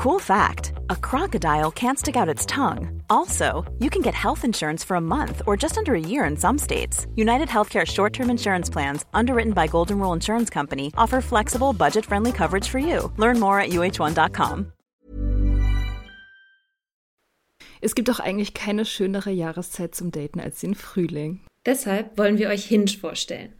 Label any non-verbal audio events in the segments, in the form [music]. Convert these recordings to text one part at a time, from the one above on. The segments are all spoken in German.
Cool fact a crocodile can't stick out its tongue. Also, you can get health insurance for a month or just under a year in some states. United Healthcare short term insurance plans, underwritten by Golden Rule Insurance Company, offer flexible, budget friendly coverage for you. Learn more at uh1.com. Es gibt doch eigentlich keine schönere Jahreszeit zum Daten als den Frühling. Deshalb wollen wir euch Hinge vorstellen.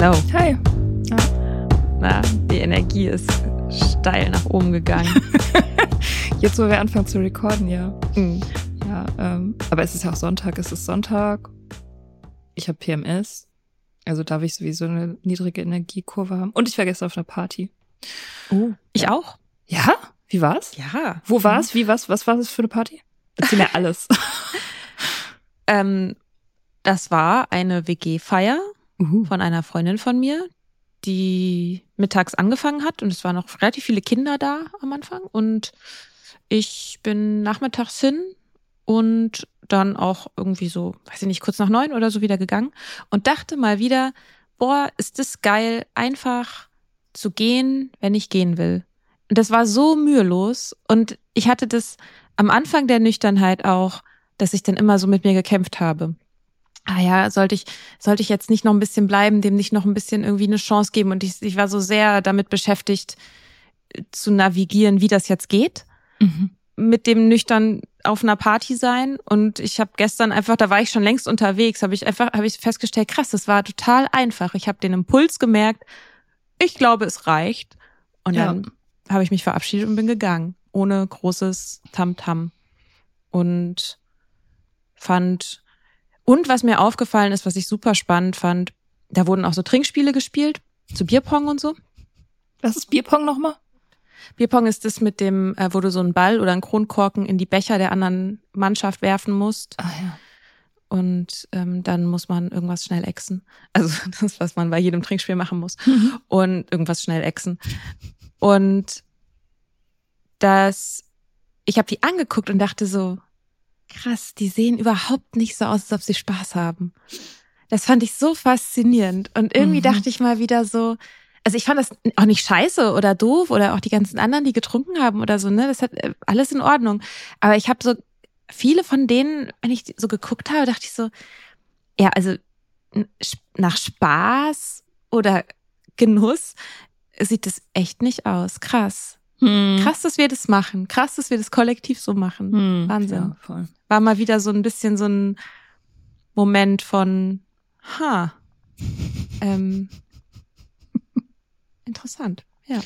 Hallo. Hi. Na, die Energie ist steil nach oben gegangen. [laughs] Jetzt, wo wir anfangen zu recorden, ja. Mhm. Ja, ähm, aber es ist ja auch Sonntag, es ist Sonntag. Ich habe PMS. Also darf ich sowieso eine niedrige Energiekurve haben. Und ich war gestern auf einer Party. Oh, ich Ja. auch? Ja? Wie war's? Ja. Wo war's? Wie was? Was war das für eine Party? Erzähl mir [laughs] alles. Ähm, das war eine WG-Feier Uhu. von einer Freundin von mir, die mittags angefangen hat und es waren noch relativ viele Kinder da am Anfang und ich bin nachmittags hin und dann auch irgendwie so, weiß ich nicht, kurz nach neun oder so wieder gegangen und dachte mal wieder, boah, ist das geil, einfach zu gehen, wenn ich gehen will. Und das war so mühelos und ich hatte das am Anfang der Nüchternheit auch, dass ich dann immer so mit mir gekämpft habe ah ja, sollte ich, sollte ich jetzt nicht noch ein bisschen bleiben, dem nicht noch ein bisschen irgendwie eine Chance geben. Und ich, ich war so sehr damit beschäftigt, äh, zu navigieren, wie das jetzt geht. Mhm. Mit dem nüchtern auf einer Party sein. Und ich habe gestern einfach, da war ich schon längst unterwegs, habe ich einfach, habe ich festgestellt, krass, das war total einfach. Ich habe den Impuls gemerkt, ich glaube, es reicht. Und Ja. dann habe ich mich verabschiedet und bin gegangen. Ohne großes Tamtam. Und fand und was mir aufgefallen ist, was ich super spannend fand, da wurden auch so Trinkspiele gespielt, zu Bierpong und so. Was ist Bierpong nochmal? Bierpong ist das mit dem, äh, wo du so einen Ball oder einen Kronkorken in die Becher der anderen Mannschaft werfen musst. Ah ja. Und ähm, dann muss man irgendwas schnell exen. Also [laughs] das, was man bei jedem Trinkspiel machen muss. Mhm. Und irgendwas schnell exen. Und das, ich habe die angeguckt und dachte so, krass, die sehen überhaupt nicht so aus, als ob sie Spaß haben. Das fand ich so faszinierend. Und irgendwie Mhm. dachte ich mal wieder so, also ich fand das auch nicht scheiße oder doof oder auch die ganzen anderen, die getrunken haben oder so, ne? Das hat äh, alles in Ordnung. Aber ich habe so viele von denen, wenn ich so geguckt habe, dachte ich so, ja, also nach Spaß oder Genuss sieht es echt nicht aus. Krass. Hm. Krass, dass wir das machen. Krass, dass wir das kollektiv so machen. Hm. Wahnsinn. Ja, voll. War mal wieder so ein bisschen so ein Moment von, ha, [laughs] ähm, interessant. Ja.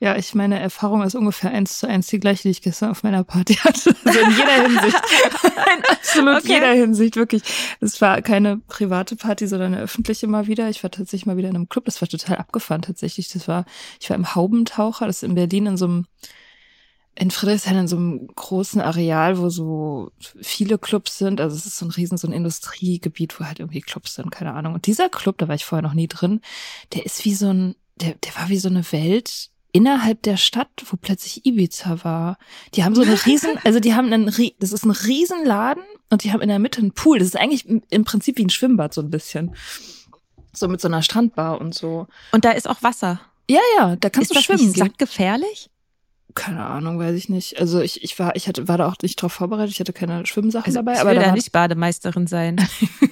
Ja, ich meine Erfahrung ist ungefähr eins zu eins die gleiche, die ich gestern auf meiner Party [laughs] hatte. Also in jeder Hinsicht. [laughs] In absolut Okay. jeder Hinsicht, wirklich. Es war keine private Party, sondern eine öffentliche mal wieder. Ich war tatsächlich mal wieder in einem Club. Das war total abgefahren tatsächlich. Das war, ich war im Haubentaucher, das ist in Berlin in so einem, in Friedrichshain in so einem großen Areal, wo so viele Clubs sind. Also es ist so ein riesen, so ein Industriegebiet, wo halt irgendwie Clubs sind, keine Ahnung. Und dieser Club, da war ich vorher noch nie drin, der ist wie so ein, der, der war wie so eine Welt innerhalb der Stadt, wo plötzlich Ibiza war. Die haben so eine riesen, also die haben einen, das ist ein Riesenladen und die haben in der Mitte einen Pool. Das ist eigentlich im- Prinzip wie ein Schwimmbad so ein bisschen. So mit so einer Strandbar und so. Und da ist auch Wasser. Ja, ja, da kannst ist du das schwimmen nicht gehen. Keine Ahnung, weiß ich nicht. Also ich, ich war, ich hatte, war da auch nicht drauf vorbereitet, ich hatte keine Schwimmsachen Also, dabei, ich aber will da da nicht Bademeisterin sein.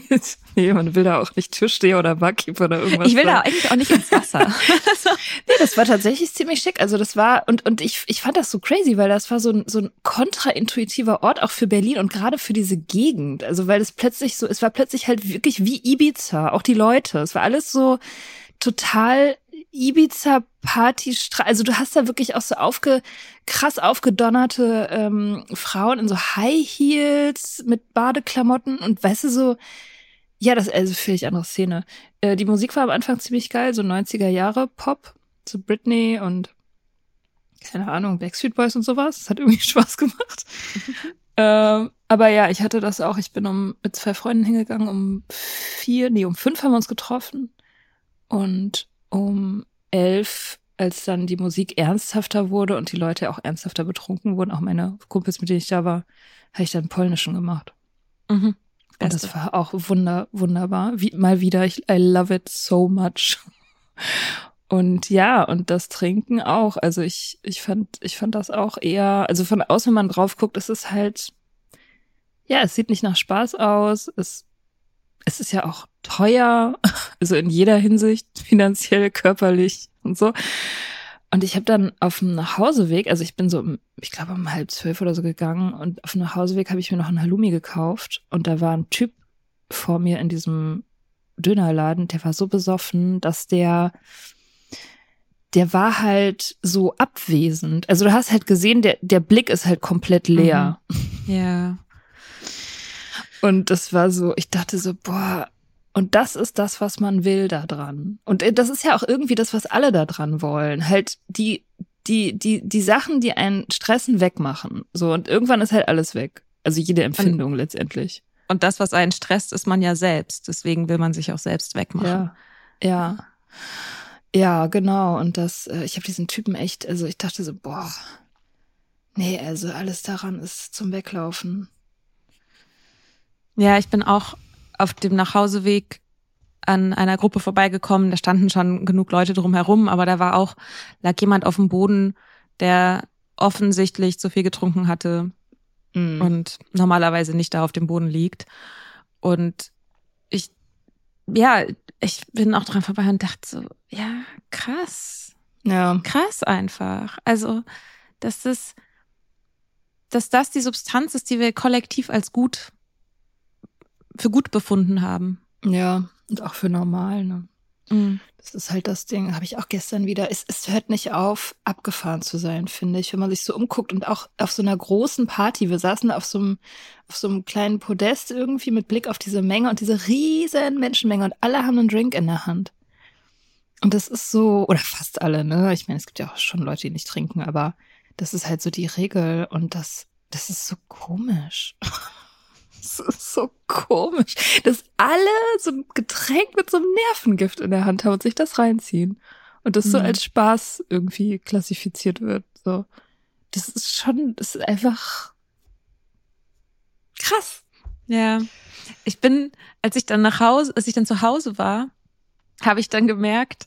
[laughs] nee, man will da auch nicht Türsteher oder Barkeeper oder irgendwas. Ich will da sein. eigentlich auch nicht ins Wasser. [laughs] [laughs] Nee, das war tatsächlich ziemlich schick. Also das war, und, und ich, ich fand das so crazy, weil das war so ein, so ein kontraintuitiver Ort auch für Berlin und gerade für diese Gegend. Also weil es plötzlich so, es war plötzlich halt wirklich wie Ibiza, auch die Leute. Es war alles so total Ibiza Party, also du hast da wirklich auch so aufge, krass aufgedonnerte ähm, Frauen in so High Heels mit Badeklamotten und weißt du so, ja, das ist also völlig andere Szene. Äh, die Musik war am Anfang ziemlich geil, so 90er Jahre Pop, so Britney und keine Ahnung, Backstreet Boys und sowas. Das hat irgendwie [laughs] Spaß gemacht. [laughs] ähm, aber ja, ich hatte das auch. Ich bin um mit zwei Freunden hingegangen, um vier, nee, um fünf haben wir uns getroffen. Und um elf, als dann die Musik ernsthafter wurde und die Leute auch ernsthafter betrunken wurden, auch meine Kumpels, mit denen ich da war, habe ich dann Polnischen gemacht. Mhm. Und das war auch wunder, wunderbar. Wie, mal wieder, ich, I love it so much. Und ja, und das Trinken auch. Also ich, ich fand, ich fand das auch eher, also von außen, wenn man drauf guckt, ist es halt, ja, es sieht nicht nach Spaß aus. Es, es ist ja auch teuer, [laughs] also in jeder Hinsicht, finanziell, körperlich und so. Und ich habe dann auf dem Nachhauseweg, also ich bin so, ich glaube um halb zwölf oder so gegangen und auf dem Nachhauseweg habe ich mir noch ein Halloumi gekauft und da war ein Typ vor mir in diesem Dönerladen, der war so besoffen, dass der, der war halt so abwesend. Also du hast halt gesehen, der, der Blick ist halt komplett leer. Ja. Und das war so, ich dachte so, boah, und das ist das, was man will da dran. Und äh, das ist ja auch irgendwie das, was alle da dran wollen. Halt die, die, die, die Sachen, die einen stressen, wegmachen. So, und irgendwann ist halt alles weg. Also jede Empfindung letztendlich. Und das, was einen stresst, ist man ja selbst. Deswegen will man sich auch selbst wegmachen. Ja. Ja. Ja, genau. Und das, äh, ich habe diesen Typen echt, also ich dachte so, boah, nee, also alles daran ist zum Weglaufen. Ja, ich bin auch auf dem Nachhauseweg an einer Gruppe vorbeigekommen. Da standen schon genug Leute drumherum, aber da war auch, lag jemand auf dem Boden, der offensichtlich zu viel getrunken hatte Mhm. und normalerweise nicht da auf dem Boden liegt. Und ich, ja, ich bin auch dran vorbei und dachte so, ja, krass, ja. krass einfach. Also, dass das, dass das die Substanz ist, die wir kollektiv als gut, für gut befunden haben. Ja. Und auch für normal, ne? Das ist halt das Ding, habe ich auch gestern wieder. Es, es hört nicht auf, abgefahren zu sein, finde ich, wenn man sich so umguckt und auch auf so einer großen Party. Wir saßen auf so einem, auf so einem kleinen Podest irgendwie mit Blick auf diese Menge und diese riesen Menschenmenge und alle haben einen Drink in der Hand. Und das ist so, oder fast alle, ne? Ich meine, es gibt ja auch schon Leute, die nicht trinken, aber das ist halt so die Regel und das, das ist so komisch. [laughs] Das ist so komisch, dass alle so ein Getränk mit so einem Nervengift in der Hand haben und sich das reinziehen. Und das so Mhm. als Spaß irgendwie klassifiziert wird. So. Das ist schon, das ist einfach krass. Ja. Ich bin, als ich dann nach Hause, als ich dann zu Hause war, habe ich dann gemerkt,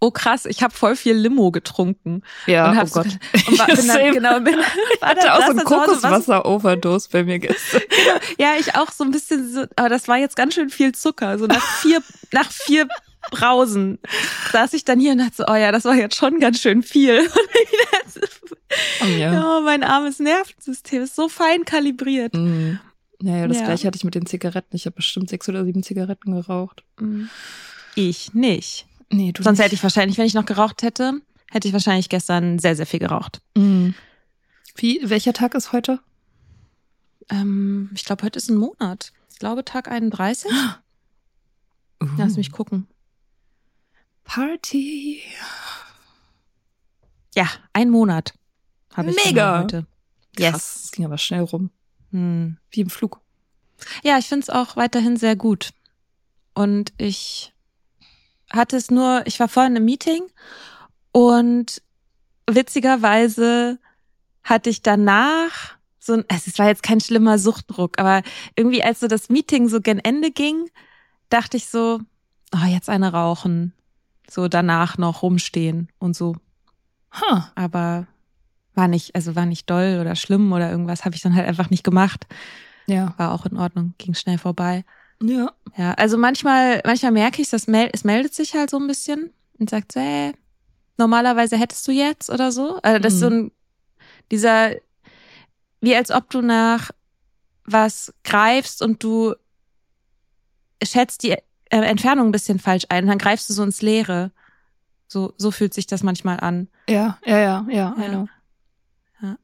oh krass, ich habe voll viel Limo getrunken. Ja, und oh Gott. [laughs] und war, bin dann, genau, bin, [laughs] Ich war hatte auch so ein Kokoswasser-Overdose bei mir gestern. [laughs] Ja, ich auch so ein bisschen so, aber das war jetzt ganz schön viel Zucker. So nach vier, nach vier Brausen saß ich dann hier und dachte so, oh ja, das war jetzt schon ganz schön viel. Und Ja. oh, mein armes Nervensystem ist so fein kalibriert. Mhm. Naja, das Ja. gleiche hatte ich mit den Zigaretten. Ich habe bestimmt sechs oder sieben Zigaretten geraucht. Ich nicht. Nee, du Sonst nicht. hätte ich wahrscheinlich, wenn ich noch geraucht hätte, hätte ich wahrscheinlich gestern sehr, sehr viel geraucht. Mhm. Wie, welcher Tag ist heute? Ähm, ich glaube, heute ist ein Monat. Ich glaube, Tag 31. [gasps] Lass mich gucken. Party. Ja, ein Monat habe ich Mega. heute. Yes. Das ging aber schnell rum. Hm. Wie im Flug. Ja, ich finde es auch weiterhin sehr gut. Und ich hatte es nur, ich war vorhin im Meeting und witzigerweise hatte ich danach so ein, es war jetzt kein schlimmer Suchtdruck, aber irgendwie als so das Meeting so gen Ende ging, dachte ich so, oh, jetzt eine rauchen, so danach noch rumstehen und so. Ha. Aber war nicht, also war nicht doll oder schlimm oder irgendwas, habe ich dann halt einfach nicht gemacht. Ja. War auch in Ordnung, ging schnell vorbei. Ja. Ja, also manchmal, manchmal merke ich, dass mel es meldet sich halt so ein bisschen und sagt so, hey, normalerweise hättest du jetzt oder so. Also das ist so ein, dieser, wie als ob du nach was greifst und du schätzt die äh, Entfernung ein bisschen falsch ein, dann greifst du so ins Leere. So, so fühlt sich das manchmal an. Ja, ja, ja, ja, I know. Ja.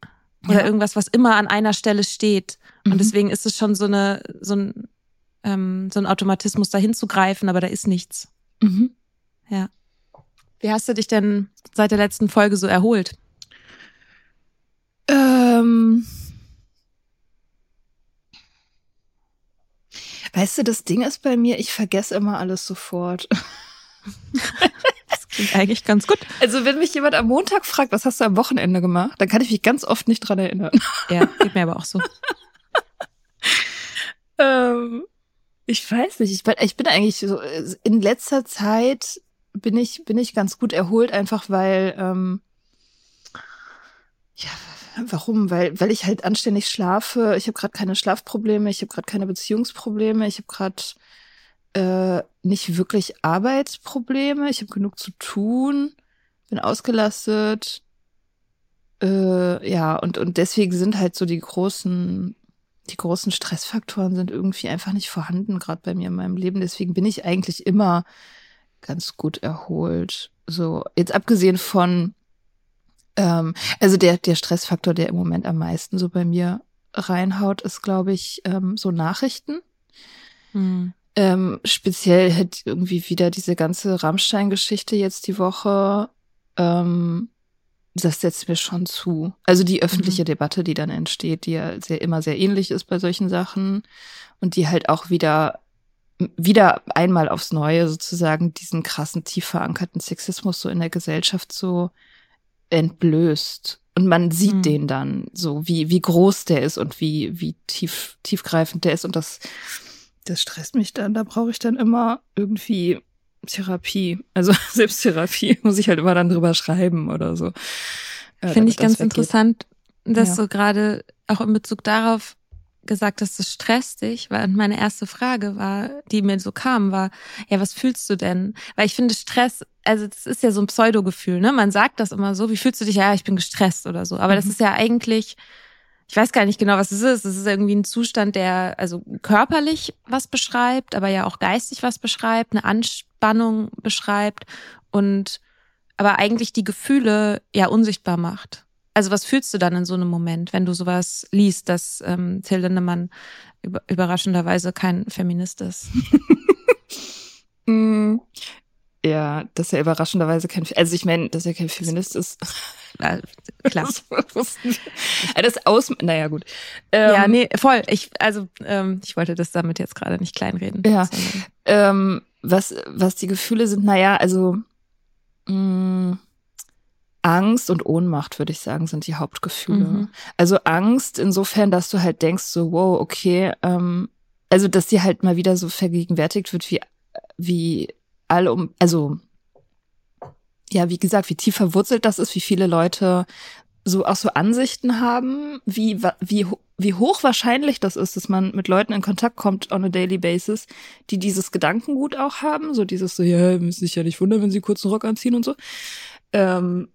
Oder Ja. irgendwas, was immer an einer Stelle steht. Und Mhm. deswegen ist es schon so eine, so ein, ähm, so ein Automatismus, dahin zu greifen, aber da ist nichts. Mhm. Wie hast du dich denn seit der letzten Folge so erholt? Ähm, weißt du, das Ding ist bei mir, ich vergesse immer alles sofort. [laughs] Das klingt eigentlich ganz gut. Also wenn mich jemand am Montag fragt, was hast du am Wochenende gemacht, dann kann ich mich ganz oft nicht dran erinnern. Ja, geht mir aber auch so. [laughs] Ähm, ich weiß nicht. Ich bin, ich bin eigentlich so in letzter Zeit bin ich bin ich ganz gut erholt, einfach weil ähm, ja warum? Weil weil ich halt anständig schlafe. Ich habe gerade keine Schlafprobleme. Ich habe gerade keine Beziehungsprobleme. Ich habe gerade äh, nicht wirklich Arbeitsprobleme. Ich habe genug zu tun. Bin ausgelastet. Äh, ja und und deswegen sind halt so die großen die großen Stressfaktoren sind irgendwie einfach nicht vorhanden, gerade bei mir in meinem Leben. Deswegen bin ich eigentlich immer ganz gut erholt. So, jetzt abgesehen von, ähm, also der, der Stressfaktor, der im Moment am meisten so bei mir reinhaut, ist, glaube ich, ähm, so Nachrichten. Hm. Ähm, speziell halt irgendwie wieder diese ganze Rammstein-Geschichte jetzt die Woche. Ähm, das setzt mir schon zu. Also die öffentliche Mhm. Debatte, die dann entsteht, die ja sehr, immer sehr ähnlich ist bei solchen Sachen und die halt auch wieder wieder einmal aufs Neue sozusagen diesen krassen, tief verankerten Sexismus so in der Gesellschaft so entblößt. Und man sieht Mhm. den dann so, wie, wie groß der ist und wie, wie tief, tiefgreifend der ist. Und das, das stresst mich dann. Da brauche ich dann immer irgendwie Therapie. Also [laughs] Selbsttherapie muss ich halt immer dann drüber schreiben oder so. Äh, Finde ich das ganz weggeht. interessant, dass Ja. du gerade auch in Bezug darauf gesagt hast, das stresst dich, weil meine erste Frage war, die mir so kam, war, ja, was fühlst du denn? Weil ich finde Stress, also das ist ja so ein Pseudogefühl, ne? Man sagt das immer so, wie fühlst du dich? Ja, ich bin gestresst oder so. Aber das Mhm. ist ja eigentlich, ich weiß gar nicht genau, was es ist. Es ist irgendwie ein Zustand, der also körperlich was beschreibt, aber ja auch geistig was beschreibt, eine Anspannung beschreibt und aber eigentlich die Gefühle ja unsichtbar macht. Also was fühlst du dann in so einem Moment, wenn du sowas liest, dass ähm, Till Lindemann über, überraschenderweise kein Feminist ist? [laughs] Mm, Ja, dass er überraschenderweise kein, also ich meine, dass er kein Feminist ist. [laughs] Klar. [laughs] Das Das aus, naja, gut. Ähm, ja, nee, voll. Ich, also, ähm, ich wollte das damit jetzt gerade nicht kleinreden. Ja. Ähm, was, was die Gefühle sind, naja, also mh, Angst und Ohnmacht, würde ich sagen, sind die Hauptgefühle. Mhm. Also Angst insofern, dass du halt denkst, so, wow, okay, ähm, also dass dir halt mal wieder so vergegenwärtigt wird, wie, wie all um, also ja, wie gesagt, wie tief verwurzelt das ist, wie viele Leute so auch so Ansichten haben, wie wie wie hochwahrscheinlich das ist, dass man mit Leuten in Kontakt kommt on a daily basis, die dieses Gedankengut auch haben, so dieses so ja, müsst sich ja nicht wundern, wenn sie kurzen Rock anziehen und so. Ähm,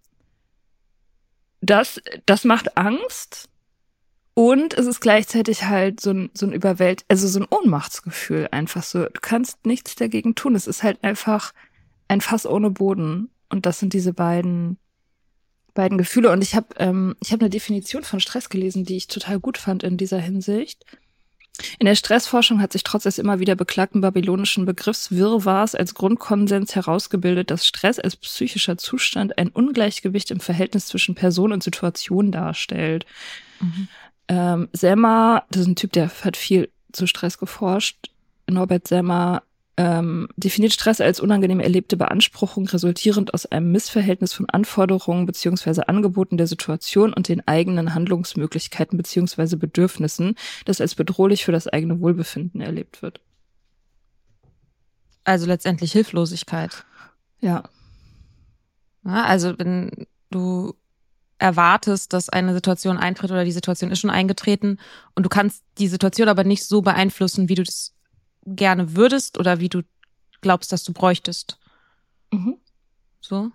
das das macht Angst und es ist gleichzeitig halt so ein so ein Überwält, also so ein Ohnmachtsgefühl einfach so. Du kannst nichts dagegen tun. Es ist halt einfach ein Fass ohne Boden und das sind diese beiden beiden Gefühle. Und ich habe ähm, ich habe eine Definition von Stress gelesen, die ich total gut fand in dieser Hinsicht. In der Stressforschung hat sich trotz des immer wieder beklagten babylonischen Begriffs Wirrwarrs als Grundkonsens herausgebildet, dass Stress als psychischer Zustand ein Ungleichgewicht im Verhältnis zwischen Person und Situation darstellt. Mhm. Ähm, Semmer, das ist ein Typ, der hat viel zu Stress geforscht. Norbert Semmer ähm, definiert Stress als unangenehm erlebte Beanspruchung, resultierend aus einem Missverhältnis von Anforderungen beziehungsweise Angeboten der Situation und den eigenen Handlungsmöglichkeiten beziehungsweise Bedürfnissen, das als bedrohlich für das eigene Wohlbefinden erlebt wird. Also letztendlich Hilflosigkeit. Ja. Ja, also wenn du, erwartest, dass eine Situation eintritt oder die Situation ist schon eingetreten und du kannst die Situation aber nicht so beeinflussen, wie du das gerne würdest oder wie du glaubst, dass du bräuchtest. Mhm. So.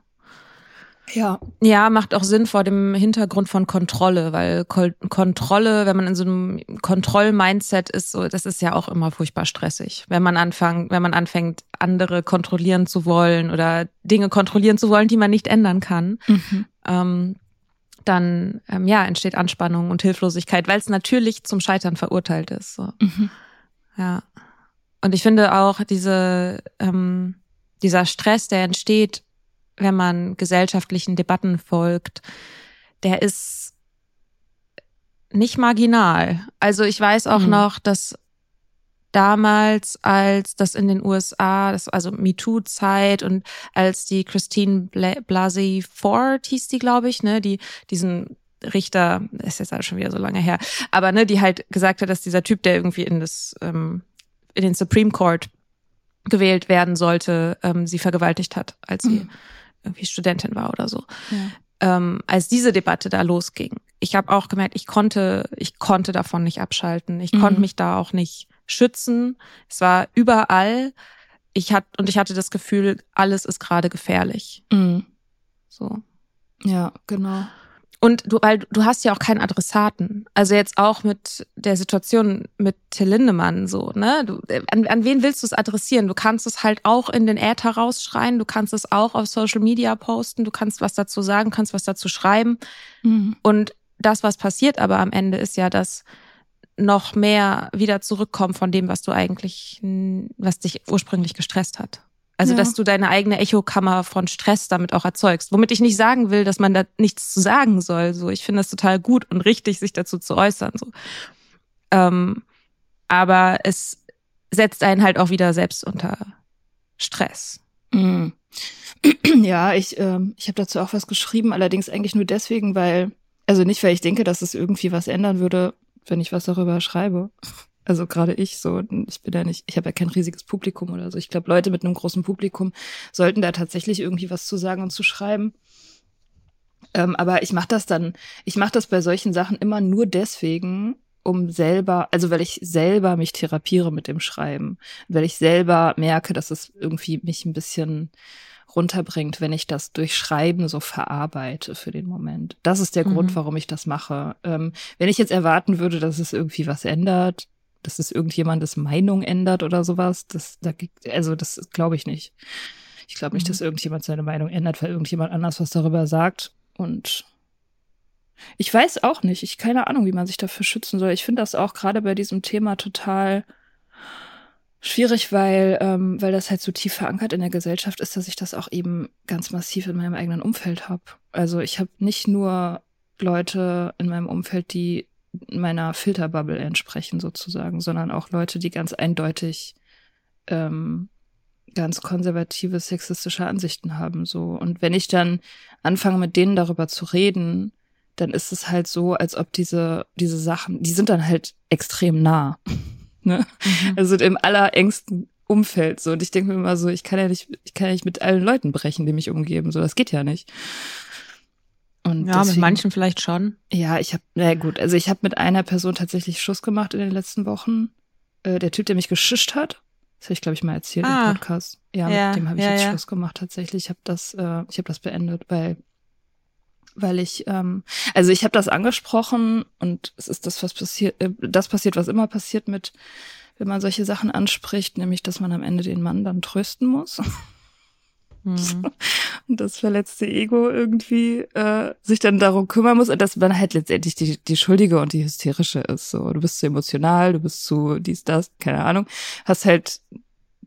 Ja. Ja, macht auch Sinn vor dem Hintergrund von Kontrolle, weil Kontrolle, wenn man in so einem Kontroll-Mindset ist, so, das ist ja auch immer furchtbar stressig. Wenn man anfängt, wenn man anfängt, andere kontrollieren zu wollen oder Dinge kontrollieren zu wollen, die man nicht ändern kann, Mhm. ähm, dann ähm, ja entsteht Anspannung und Hilflosigkeit, weil es natürlich zum Scheitern verurteilt ist. So. Mhm. Ja. Und ich finde auch diese, ähm, dieser Stress, der entsteht, wenn man gesellschaftlichen Debatten folgt, der ist nicht marginal. Also ich weiß auch Mhm. noch, dass damals, als das in den USA, das also MeToo-Zeit und als die Christine Bla Blasey Ford hieß die, glaube ich, ne, die diesen Richter, ist jetzt alles schon wieder so lange her, aber ne, die halt gesagt hat, dass dieser Typ, der irgendwie in das ähm, in den Supreme Court gewählt werden sollte, ähm, sie vergewaltigt hat, als sie Mhm. irgendwie Studentin war oder so. Ja. Ähm, als diese Debatte da losging, ich habe auch gemerkt, ich konnte, ich konnte davon nicht abschalten. Ich Mhm. konnte mich da auch nicht schützen. Es war überall. Ich hatte und ich hatte das Gefühl, alles ist gerade gefährlich. Mhm. So. Ja, genau. Und du, weil du hast ja auch keinen Adressaten. Also jetzt auch mit der Situation mit Till Lindemann so, ne? Du, äh, an, an wen willst du es adressieren? Du kannst es halt auch in den Äther rausschreien, du kannst es auch auf Social Media posten, du kannst was dazu sagen, kannst was dazu schreiben. Mhm. Und das, was passiert aber am Ende, ist ja, dass noch mehr wieder zurückkommt von dem, was du eigentlich, was dich ursprünglich gestresst hat. Also, Ja. dass du deine eigene Echokammer von Stress damit auch erzeugst. Womit ich nicht sagen will, dass man da nichts zu sagen soll. So, ich finde es total gut und richtig, sich dazu zu äußern. So. Ähm, aber es setzt einen halt auch wieder selbst unter Stress. Mhm. [clears throat] Ja, ich, ähm, ich habe dazu auch was geschrieben, allerdings eigentlich nur deswegen, weil, also nicht, weil ich denke, dass es irgendwie was ändern würde, wenn ich was darüber schreibe. Also gerade ich so, ich bin ja nicht, ich habe ja kein riesiges Publikum oder so. Ich glaube, Leute mit einem großen Publikum sollten da tatsächlich irgendwie was zu sagen und zu schreiben. Ähm, aber ich mache das dann, ich mache das bei solchen Sachen immer nur deswegen, um selber, also weil ich selber mich therapiere mit dem Schreiben, weil ich selber merke, dass es irgendwie mich ein bisschen runterbringt, wenn ich das durch Schreiben so verarbeite für den Moment. Das ist der Mhm. Grund, warum ich das mache. Ähm, wenn ich jetzt erwarten würde, dass es irgendwie was ändert, dass es irgendjemandes Meinung ändert oder sowas, das, da, also das glaube ich nicht. Ich glaube nicht, Mhm. dass irgendjemand seine Meinung ändert, weil irgendjemand anders was darüber sagt. Und ich weiß auch nicht, ich keine Ahnung, wie man sich dafür schützen soll. Ich finde das auch gerade bei diesem Thema total schwierig, weil, ähm, weil das halt so tief verankert in der Gesellschaft ist, dass ich das auch eben ganz massiv in meinem eigenen Umfeld habe. Also ich habe nicht nur Leute in meinem Umfeld, die meiner Filterbubble entsprechen sozusagen, sondern auch Leute, die ganz eindeutig ähm, ganz konservative, sexistische Ansichten haben. So. Und wenn ich dann anfange, mit denen darüber zu reden, dann ist es halt so, als ob diese, diese Sachen, die sind dann halt extrem nah. [laughs] ne? Also im allerengsten Umfeld. So. Und ich denke mir immer so, ich kann ja nicht, ich kann ja nicht mit allen Leuten brechen, die mich umgeben. So, das geht ja nicht. Und Ja, mit deswegen- manchen vielleicht schon. ja, ich habe, na gut, also ich habe mit einer Person tatsächlich Schluss gemacht in den letzten Wochen. Äh, der Typ, der mich geschischt hat, das habe ich, glaube ich, mal erzählt Ah. im Podcast. Ja, Ja, mit dem habe ich ja, jetzt ja. Schluss gemacht tatsächlich. Ich habe das, äh, ich habe das beendet, weil, weil ich, ähm, also ich habe das angesprochen und es ist das, was passiert, äh, das passiert, was immer passiert mit, wenn man solche Sachen anspricht, nämlich, dass man am Ende den Mann dann trösten muss. [laughs] Mhm. [laughs] und das verletzte Ego irgendwie äh, sich dann darum kümmern muss und dass man halt letztendlich die, die Schuldige und die Hysterische ist. So, du bist zu emotional, du bist zu dies, das, keine Ahnung. Hast halt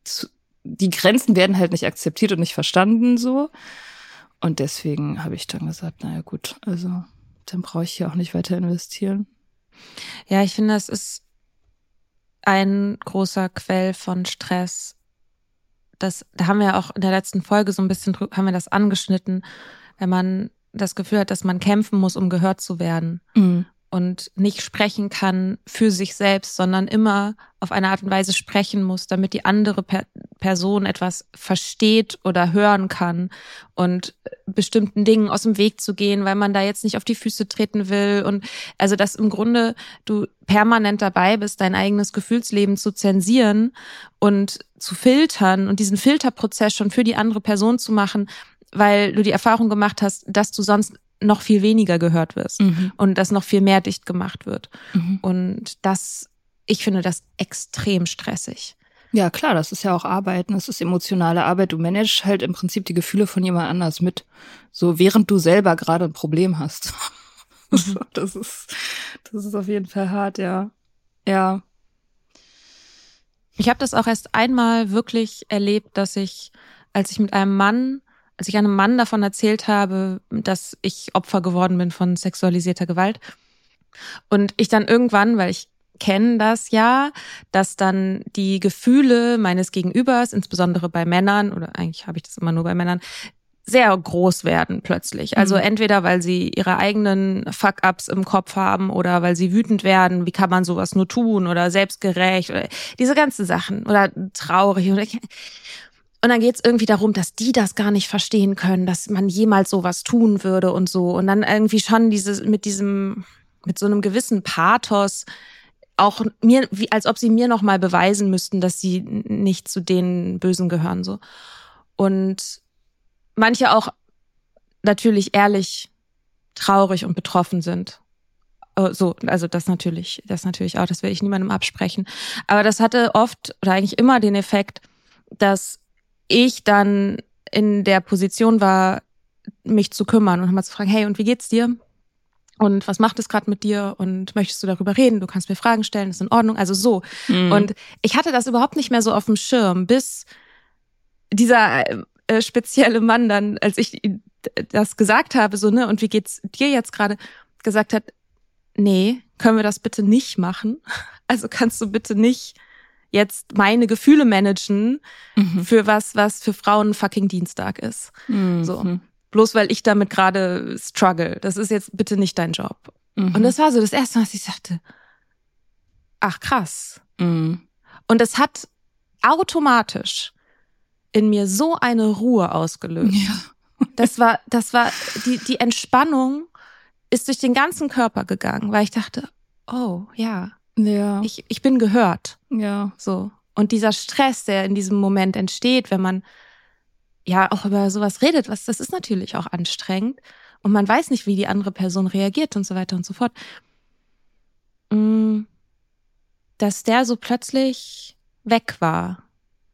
zu, die Grenzen werden halt nicht akzeptiert und nicht verstanden so. Und deswegen habe ich dann gesagt, naja gut, also dann brauche ich hier auch nicht weiter investieren. Ja, ich finde, es ist ein großer Quell von Stress. Das, da haben wir auch in der letzten Folge so ein bisschen haben wir das angeschnitten, wenn man das Gefühl hat, dass man kämpfen muss, um gehört zu werden. Mhm. Und nicht sprechen kann für sich selbst, sondern immer auf eine Art und Weise sprechen muss, damit die andere per Person etwas versteht oder hören kann und bestimmten Dingen aus dem Weg zu gehen, weil man da jetzt nicht auf die Füße treten will. Und also dass im Grunde du permanent dabei bist, dein eigenes Gefühlsleben zu zensieren und zu filtern und diesen Filterprozess schon für die andere Person zu machen, weil du die Erfahrung gemacht hast, dass du sonst noch viel weniger gehört wirst mhm. und dass noch viel mehr dicht gemacht wird. Mhm. Und das, ich finde das extrem stressig. Ja, klar, das ist ja auch Arbeiten, das ist emotionale Arbeit. Du managst halt im Prinzip die Gefühle von jemand anders mit. So während du selber gerade ein Problem hast. [laughs] Mhm. das ist, das ist auf jeden Fall hart, ja. Ja. Ich habe das auch erst einmal wirklich erlebt, dass ich, als ich mit einem Mann als ich einem Mann davon erzählt habe, dass ich Opfer geworden bin von sexualisierter Gewalt. Und ich dann irgendwann, weil ich kenne das ja, dass dann die Gefühle meines Gegenübers, insbesondere bei Männern, oder eigentlich habe ich das immer nur bei Männern, sehr groß werden plötzlich. Also mhm. entweder weil sie ihre eigenen Fuck-ups im Kopf haben oder weil sie wütend werden, wie kann man sowas nur tun oder selbstgerecht oder diese ganzen Sachen oder traurig oder und dann geht es irgendwie darum, dass die das gar nicht verstehen können, dass man jemals sowas tun würde und so. Und dann irgendwie schon dieses mit diesem, mit so einem gewissen Pathos auch mir, wie als ob sie mir noch mal beweisen müssten, dass sie nicht zu den Bösen gehören so. Und manche auch natürlich ehrlich traurig und betroffen sind. Oh, so, also das natürlich, das natürlich auch, das will ich niemandem absprechen. Aber das hatte oft oder eigentlich immer den Effekt, dass ich dann in der Position war, mich zu kümmern und mal zu fragen, hey, und wie geht's dir? Und was macht es gerade mit dir? Und möchtest du darüber reden? Du kannst mir Fragen stellen, ist in Ordnung. Also so. Mhm. Und ich hatte das überhaupt nicht mehr so auf dem Schirm, bis dieser äh, spezielle Mann dann, als ich das gesagt habe, so, ne, und wie geht's dir jetzt gerade, gesagt hat, nee, können wir das bitte nicht machen? [laughs] Also kannst du bitte nicht jetzt meine Gefühle managen mhm. für was, was für Frauen fucking Dienstag ist. Mhm. So. Bloß weil ich damit gerade struggle. Das ist jetzt bitte nicht dein Job. Mhm. Und das war so das erste Mal, was ich sagte, ach krass. Mhm. Und es hat automatisch in mir so eine Ruhe ausgelöst. Ja. [laughs] das war, das war, die, die Entspannung ist durch den ganzen Körper gegangen, weil ich dachte, oh, ja, ja. Ich, ich bin gehört. Ja. So. Und dieser Stress, der in diesem Moment entsteht, wenn man ja auch über sowas redet, was, das ist natürlich auch anstrengend. Und man weiß nicht, wie die andere Person reagiert und so weiter und so fort. Mm, dass der so plötzlich weg war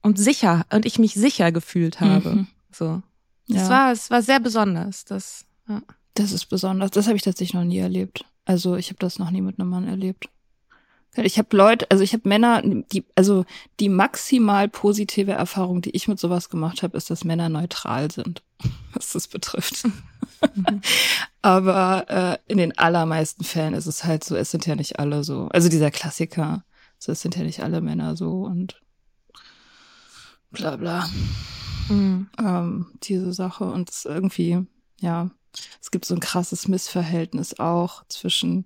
und sicher und ich mich sicher gefühlt habe. Mhm. So. Das ja. war, es war sehr besonders. Das, ja. das ist besonders. Das habe ich tatsächlich noch nie erlebt. Also ich habe das noch nie mit einem Mann erlebt. Ich habe Leute, also ich habe Männer, die, also die maximal positive Erfahrung, die ich mit sowas gemacht habe, ist, dass Männer neutral sind, [laughs] was das betrifft. Mhm. [laughs] Aber äh, in den allermeisten Fällen ist es halt so, es sind ja nicht alle so. Also dieser Klassiker, so es sind ja nicht alle Männer so und bla bla. Mhm. Ähm, diese Sache und es irgendwie, ja, es gibt so ein krasses Missverhältnis auch zwischen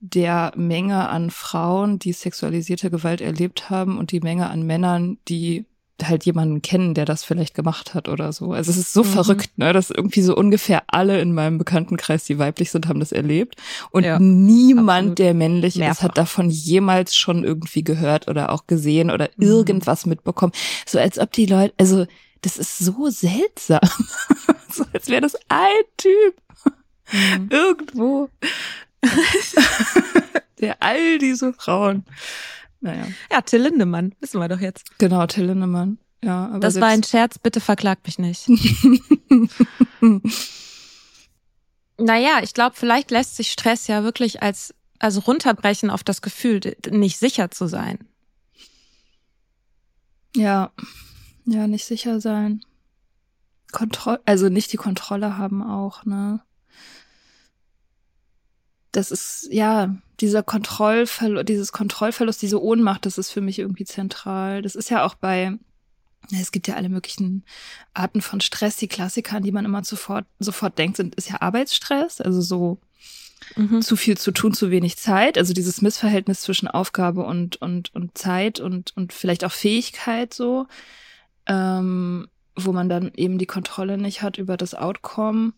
der Menge an Frauen, die sexualisierte Gewalt erlebt haben und die Menge an Männern, die halt jemanden kennen, der das vielleicht gemacht hat oder so. Also es ist so mhm. verrückt, ne, dass irgendwie so ungefähr alle in meinem Bekanntenkreis, die weiblich sind, haben das erlebt und ja, niemand, absolut. der männlich Mehrfach. ist, hat davon jemals schon irgendwie gehört oder auch gesehen oder mhm. irgendwas mitbekommen. So als ob die Leute, also das ist so seltsam, [laughs] so als wäre das ein Typ mhm. irgendwo [laughs] Der all diese Frauen. Naja. Ja, Till Lindemann, wissen wir doch jetzt. Genau, Till Lindemann. Ja, aber das war ein Scherz, bitte verklagt mich nicht. [laughs] naja, ich glaube, vielleicht lässt sich Stress ja wirklich als, also runterbrechen auf das Gefühl, nicht sicher zu sein. Ja, ja, nicht sicher sein. Kontrolle, also nicht die Kontrolle haben auch, ne? Das ist, ja, dieser Kontrollverlust, dieses Kontrollverlust, diese Ohnmacht, das ist für mich irgendwie zentral. Das ist ja auch bei, es gibt ja alle möglichen Arten von Stress. Die Klassiker, an die man immer sofort, sofort denkt, sind, ist ja Arbeitsstress. Also so mhm. zu viel zu tun, zu wenig Zeit. Also dieses Missverhältnis zwischen Aufgabe und, und, und Zeit und, und vielleicht auch Fähigkeit so, ähm, wo man dann eben die Kontrolle nicht hat über das Outcome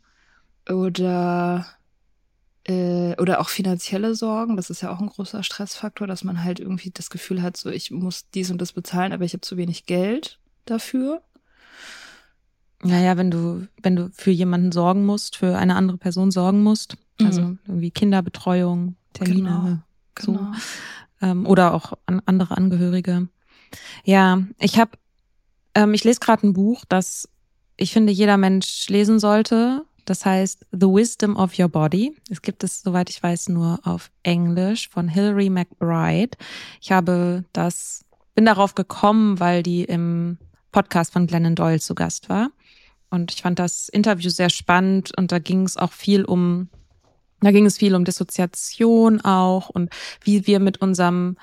oder äh, oder auch finanzielle Sorgen, das ist ja auch ein großer Stressfaktor, dass man halt irgendwie das Gefühl hat, so ich muss dies und das bezahlen, aber ich habe zu wenig Geld dafür. Naja, wenn du, wenn du für jemanden sorgen musst, für eine andere Person sorgen musst, also mhm. irgendwie Kinderbetreuung, Termine, genau, so. Genau. Ähm, oder auch an andere Angehörige. Ja, ich habe, ähm, ich lese gerade ein Buch, das ich finde, jeder Mensch lesen sollte. Das heißt The Wisdom of Your Body. Es gibt es, soweit ich weiß, nur auf Englisch von Hilary McBride. Ich habe das, bin darauf gekommen, weil die im Podcast von Glennon Doyle zu Gast war. Und ich fand das Interview sehr spannend und da ging es auch viel um, da ging es viel um Dissoziation auch und wie wir mit unserem,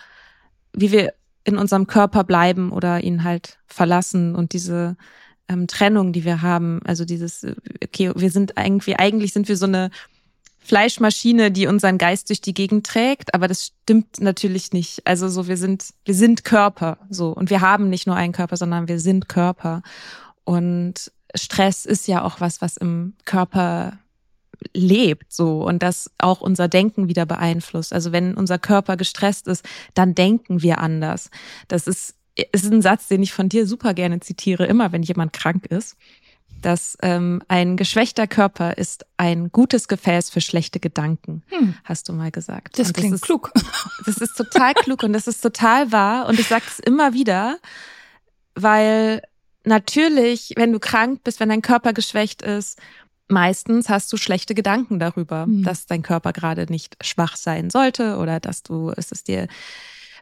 wie wir in unserem Körper bleiben oder ihn halt verlassen und diese ähm, Trennung, die wir haben. Also dieses, äh, okay, wir sind irgendwie, eigentlich sind wir so eine Fleischmaschine, die unseren Geist durch die Gegend trägt, aber das stimmt natürlich nicht. Also so, wir sind, wir sind Körper, so. Und wir haben nicht nur einen Körper, sondern wir sind Körper. Und Stress ist ja auch was, was im Körper lebt, so. Und das auch unser Denken wieder beeinflusst. Also wenn unser Körper gestresst ist, dann denken wir anders. Das ist ist ein Satz, den ich von dir super gerne zitiere, immer wenn jemand krank ist, dass ähm, ein geschwächter Körper ist ein gutes Gefäß für schlechte Gedanken, hm. hast du mal gesagt. Das, das klingt ist, klug. [laughs] Das ist total klug und das ist total wahr und ich sage es immer wieder, weil natürlich, wenn du krank bist, wenn dein Körper geschwächt ist, meistens hast du schlechte Gedanken darüber, hm. dass dein Körper gerade nicht schwach sein sollte oder dass du es ist dir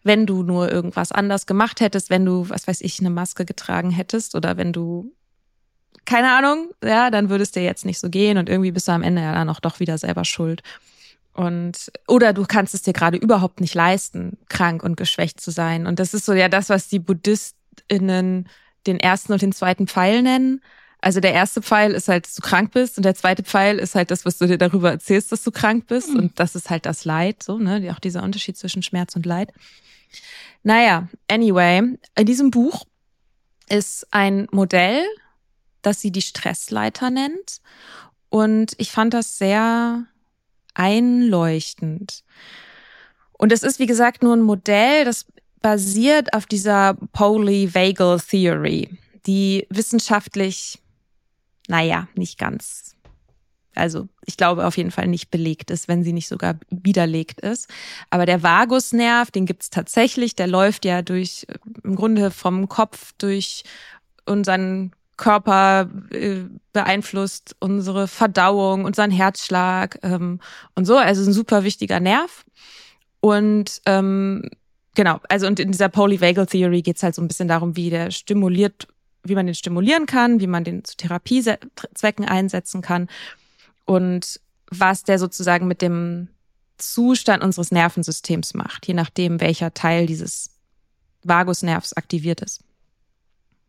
wenn du nur irgendwas anders gemacht hättest, wenn du, was weiß ich, eine Maske getragen hättest oder wenn du keine Ahnung, ja, dann würde es dir jetzt nicht so gehen und irgendwie bist du am Ende ja dann auch doch wieder selber schuld. Und oder du kannst es dir gerade überhaupt nicht leisten, krank und geschwächt zu sein. Und das ist so ja das, was die BuddhistInnen den ersten und den zweiten Pfeil nennen. Also der erste Pfeil ist halt, dass du krank bist und der zweite Pfeil ist halt das, was du dir darüber erzählst, dass du krank bist. Mhm. Und das ist halt das Leid, so, ne? Auch dieser Unterschied zwischen Schmerz und Leid. Naja, anyway, in diesem Buch ist ein Modell, das sie die Stressleiter nennt. Und ich fand das sehr einleuchtend. Und es ist, wie gesagt, nur ein Modell, das basiert auf dieser Polyvagal Theory, die wissenschaftlich, naja, nicht ganz also ich glaube auf jeden Fall nicht belegt ist, wenn sie nicht sogar widerlegt ist. Aber der Vagusnerv, den gibt's tatsächlich, der läuft ja durch, äh, im Grunde vom Kopf durch unseren Körper äh, beeinflusst unsere Verdauung, unseren Herzschlag ähm, und so. Also ein super wichtiger Nerv. Und ähm, genau, also und in dieser Polyvagal Theory geht's halt so ein bisschen darum, wie der stimuliert, wie man den stimulieren kann, wie man den zu Therapiezwecken einsetzen kann und was der sozusagen mit dem Zustand unseres Nervensystems macht, je nachdem, welcher Teil dieses Vagusnervs aktiviert ist.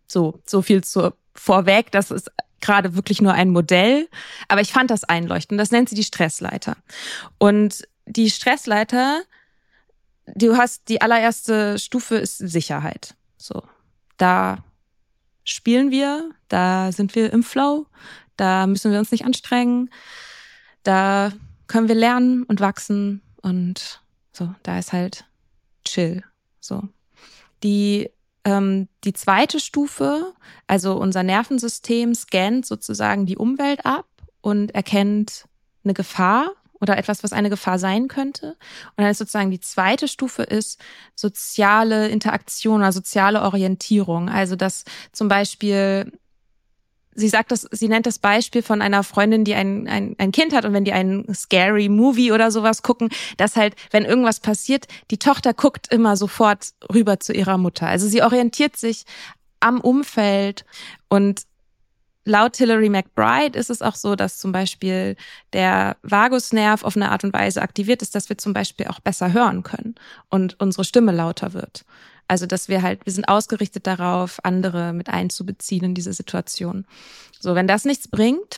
So, so viel zu vorweg. Das ist gerade wirklich nur ein Modell, aber ich fand das einleuchtend. Das nennt sie die Stressleiter. Und die Stressleiter, du hast die allererste Stufe ist Sicherheit. So, da spielen wir, da sind wir im Flow, da müssen wir uns nicht anstrengen. Da können wir lernen und wachsen und so, da ist halt chill. So. Die, ähm, die zweite Stufe, also unser Nervensystem scannt sozusagen die Umwelt ab und erkennt eine Gefahr oder etwas, was eine Gefahr sein könnte. Und dann ist sozusagen die zweite Stufe ist soziale Interaktion oder soziale Orientierung. Also dass zum Beispiel sie sagt das, sie nennt das Beispiel von einer Freundin, die ein, ein, ein Kind hat und wenn die einen scary Movie oder sowas gucken, dass halt, wenn irgendwas passiert, die Tochter guckt immer sofort rüber zu ihrer Mutter. Also sie orientiert sich am Umfeld und Laut Hilary McBride ist es auch so, dass zum Beispiel der Vagusnerv auf eine Art und Weise aktiviert ist, dass wir zum Beispiel auch besser hören können und unsere Stimme lauter wird. Also, dass wir halt, wir sind ausgerichtet darauf, andere mit einzubeziehen in diese Situation. So, wenn das nichts bringt,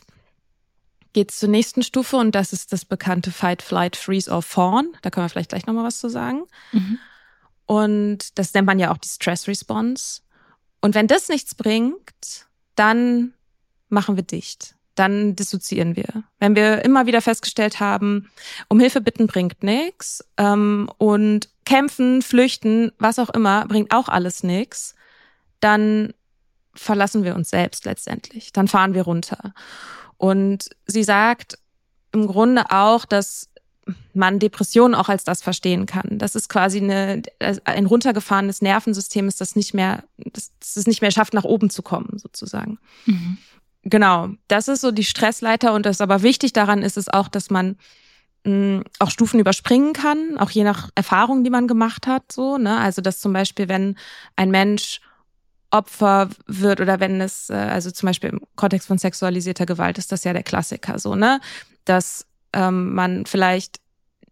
geht's zur nächsten Stufe und das ist das bekannte Fight, Flight, Freeze or Fawn. Da können wir vielleicht gleich nochmal was zu sagen. Mhm. Und das nennt man ja auch die Stress Response. Und wenn das nichts bringt, dann machen wir dicht. Dann dissoziieren wir. Wenn wir immer wieder festgestellt haben, um Hilfe bitten bringt nichts ähm, und kämpfen, flüchten, was auch immer, bringt auch alles nichts, dann verlassen wir uns selbst letztendlich. Dann fahren wir runter. Und sie sagt im Grunde auch, dass man Depressionen auch als das verstehen kann. Das ist quasi eine, ein runtergefahrenes Nervensystem ist, das nicht mehr, das, das es nicht mehr schafft, nach oben zu kommen, sozusagen. Mhm. Genau. Das ist so die Stressleiter und das aber wichtig daran ist es auch, dass man mh, auch Stufen überspringen kann, auch je nach Erfahrung, die man gemacht hat, so, ne? Also, dass zum Beispiel, wenn ein Mensch Opfer wird oder wenn es, äh, also zum Beispiel im Kontext von sexualisierter Gewalt ist das ja der Klassiker so, ne? Dass ähm, man vielleicht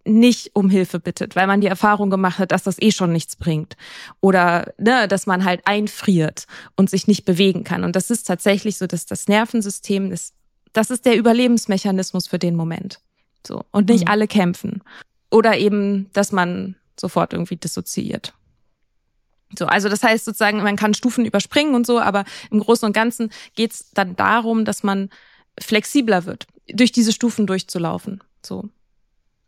nicht um Hilfe bittet, weil man die Erfahrung gemacht hat, dass das eh schon nichts bringt. Oder ne, dass man halt einfriert und sich nicht bewegen kann. Und das ist tatsächlich so, dass das Nervensystem ist, das ist der Überlebensmechanismus für den Moment. So. Und nicht mhm. alle kämpfen. Oder eben, dass man sofort irgendwie dissoziiert. So, also das heißt sozusagen, man kann Stufen überspringen und so, aber im Großen und Ganzen geht es dann darum, dass man flexibler wird, durch diese Stufen durchzulaufen. So.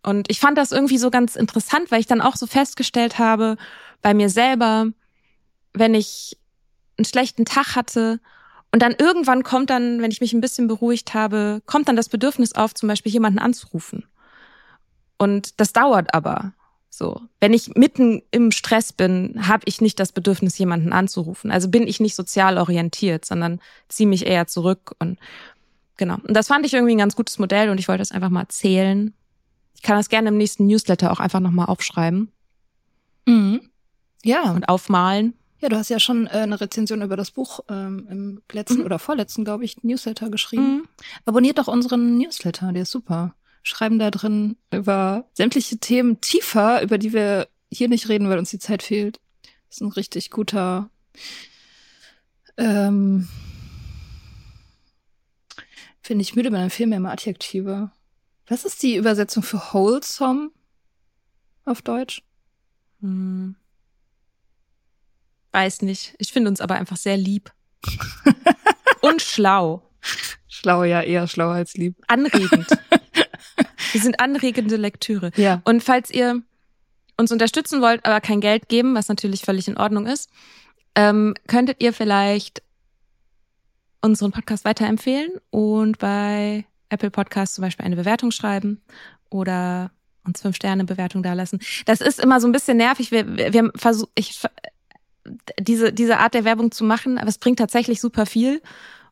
Und ich fand das irgendwie so ganz interessant, weil ich dann auch so festgestellt habe, bei mir selber, wenn ich einen schlechten Tag hatte und dann irgendwann kommt dann, wenn ich mich ein bisschen beruhigt habe, kommt dann das Bedürfnis auf, zum Beispiel jemanden anzurufen. Und das dauert aber. So, wenn ich mitten im Stress bin, habe ich nicht das Bedürfnis, jemanden anzurufen. Also bin ich nicht sozial orientiert, sondern ziehe mich eher zurück und genau. Und das fand ich irgendwie ein ganz gutes Modell und ich wollte das einfach mal erzählen. Ich kann das gerne im nächsten Newsletter auch einfach nochmal aufschreiben. Mhm. Ja. Und aufmalen. Ja, du hast ja schon äh, eine Rezension über das Buch ähm, im letzten mhm. oder vorletzten, glaube ich, Newsletter geschrieben. Mhm. Abonniert doch unseren Newsletter, der ist super schreiben da drin über sämtliche Themen tiefer, über die wir hier nicht reden, weil uns die Zeit fehlt. Das ist ein richtig guter ähm, Finde ich müde, man viel mehr mal Adjektive. Was ist die Übersetzung für wholesome auf Deutsch? Hm. Weiß nicht. Ich finde uns aber einfach sehr lieb. [laughs] Und schlau. Schlau, ja, eher schlau als lieb. Anregend. [laughs] Wir sind anregende Lektüre. Ja. Und falls ihr uns unterstützen wollt, aber kein Geld geben, was natürlich völlig in Ordnung ist, ähm, könntet ihr vielleicht unseren Podcast weiterempfehlen und bei Apple Podcasts zum Beispiel eine Bewertung schreiben oder uns fünf Sterne Bewertung dalassen. Das ist immer so ein bisschen nervig. Wir, wir, wir versuchen, ich diese diese Art der Werbung zu machen, aber es bringt tatsächlich super viel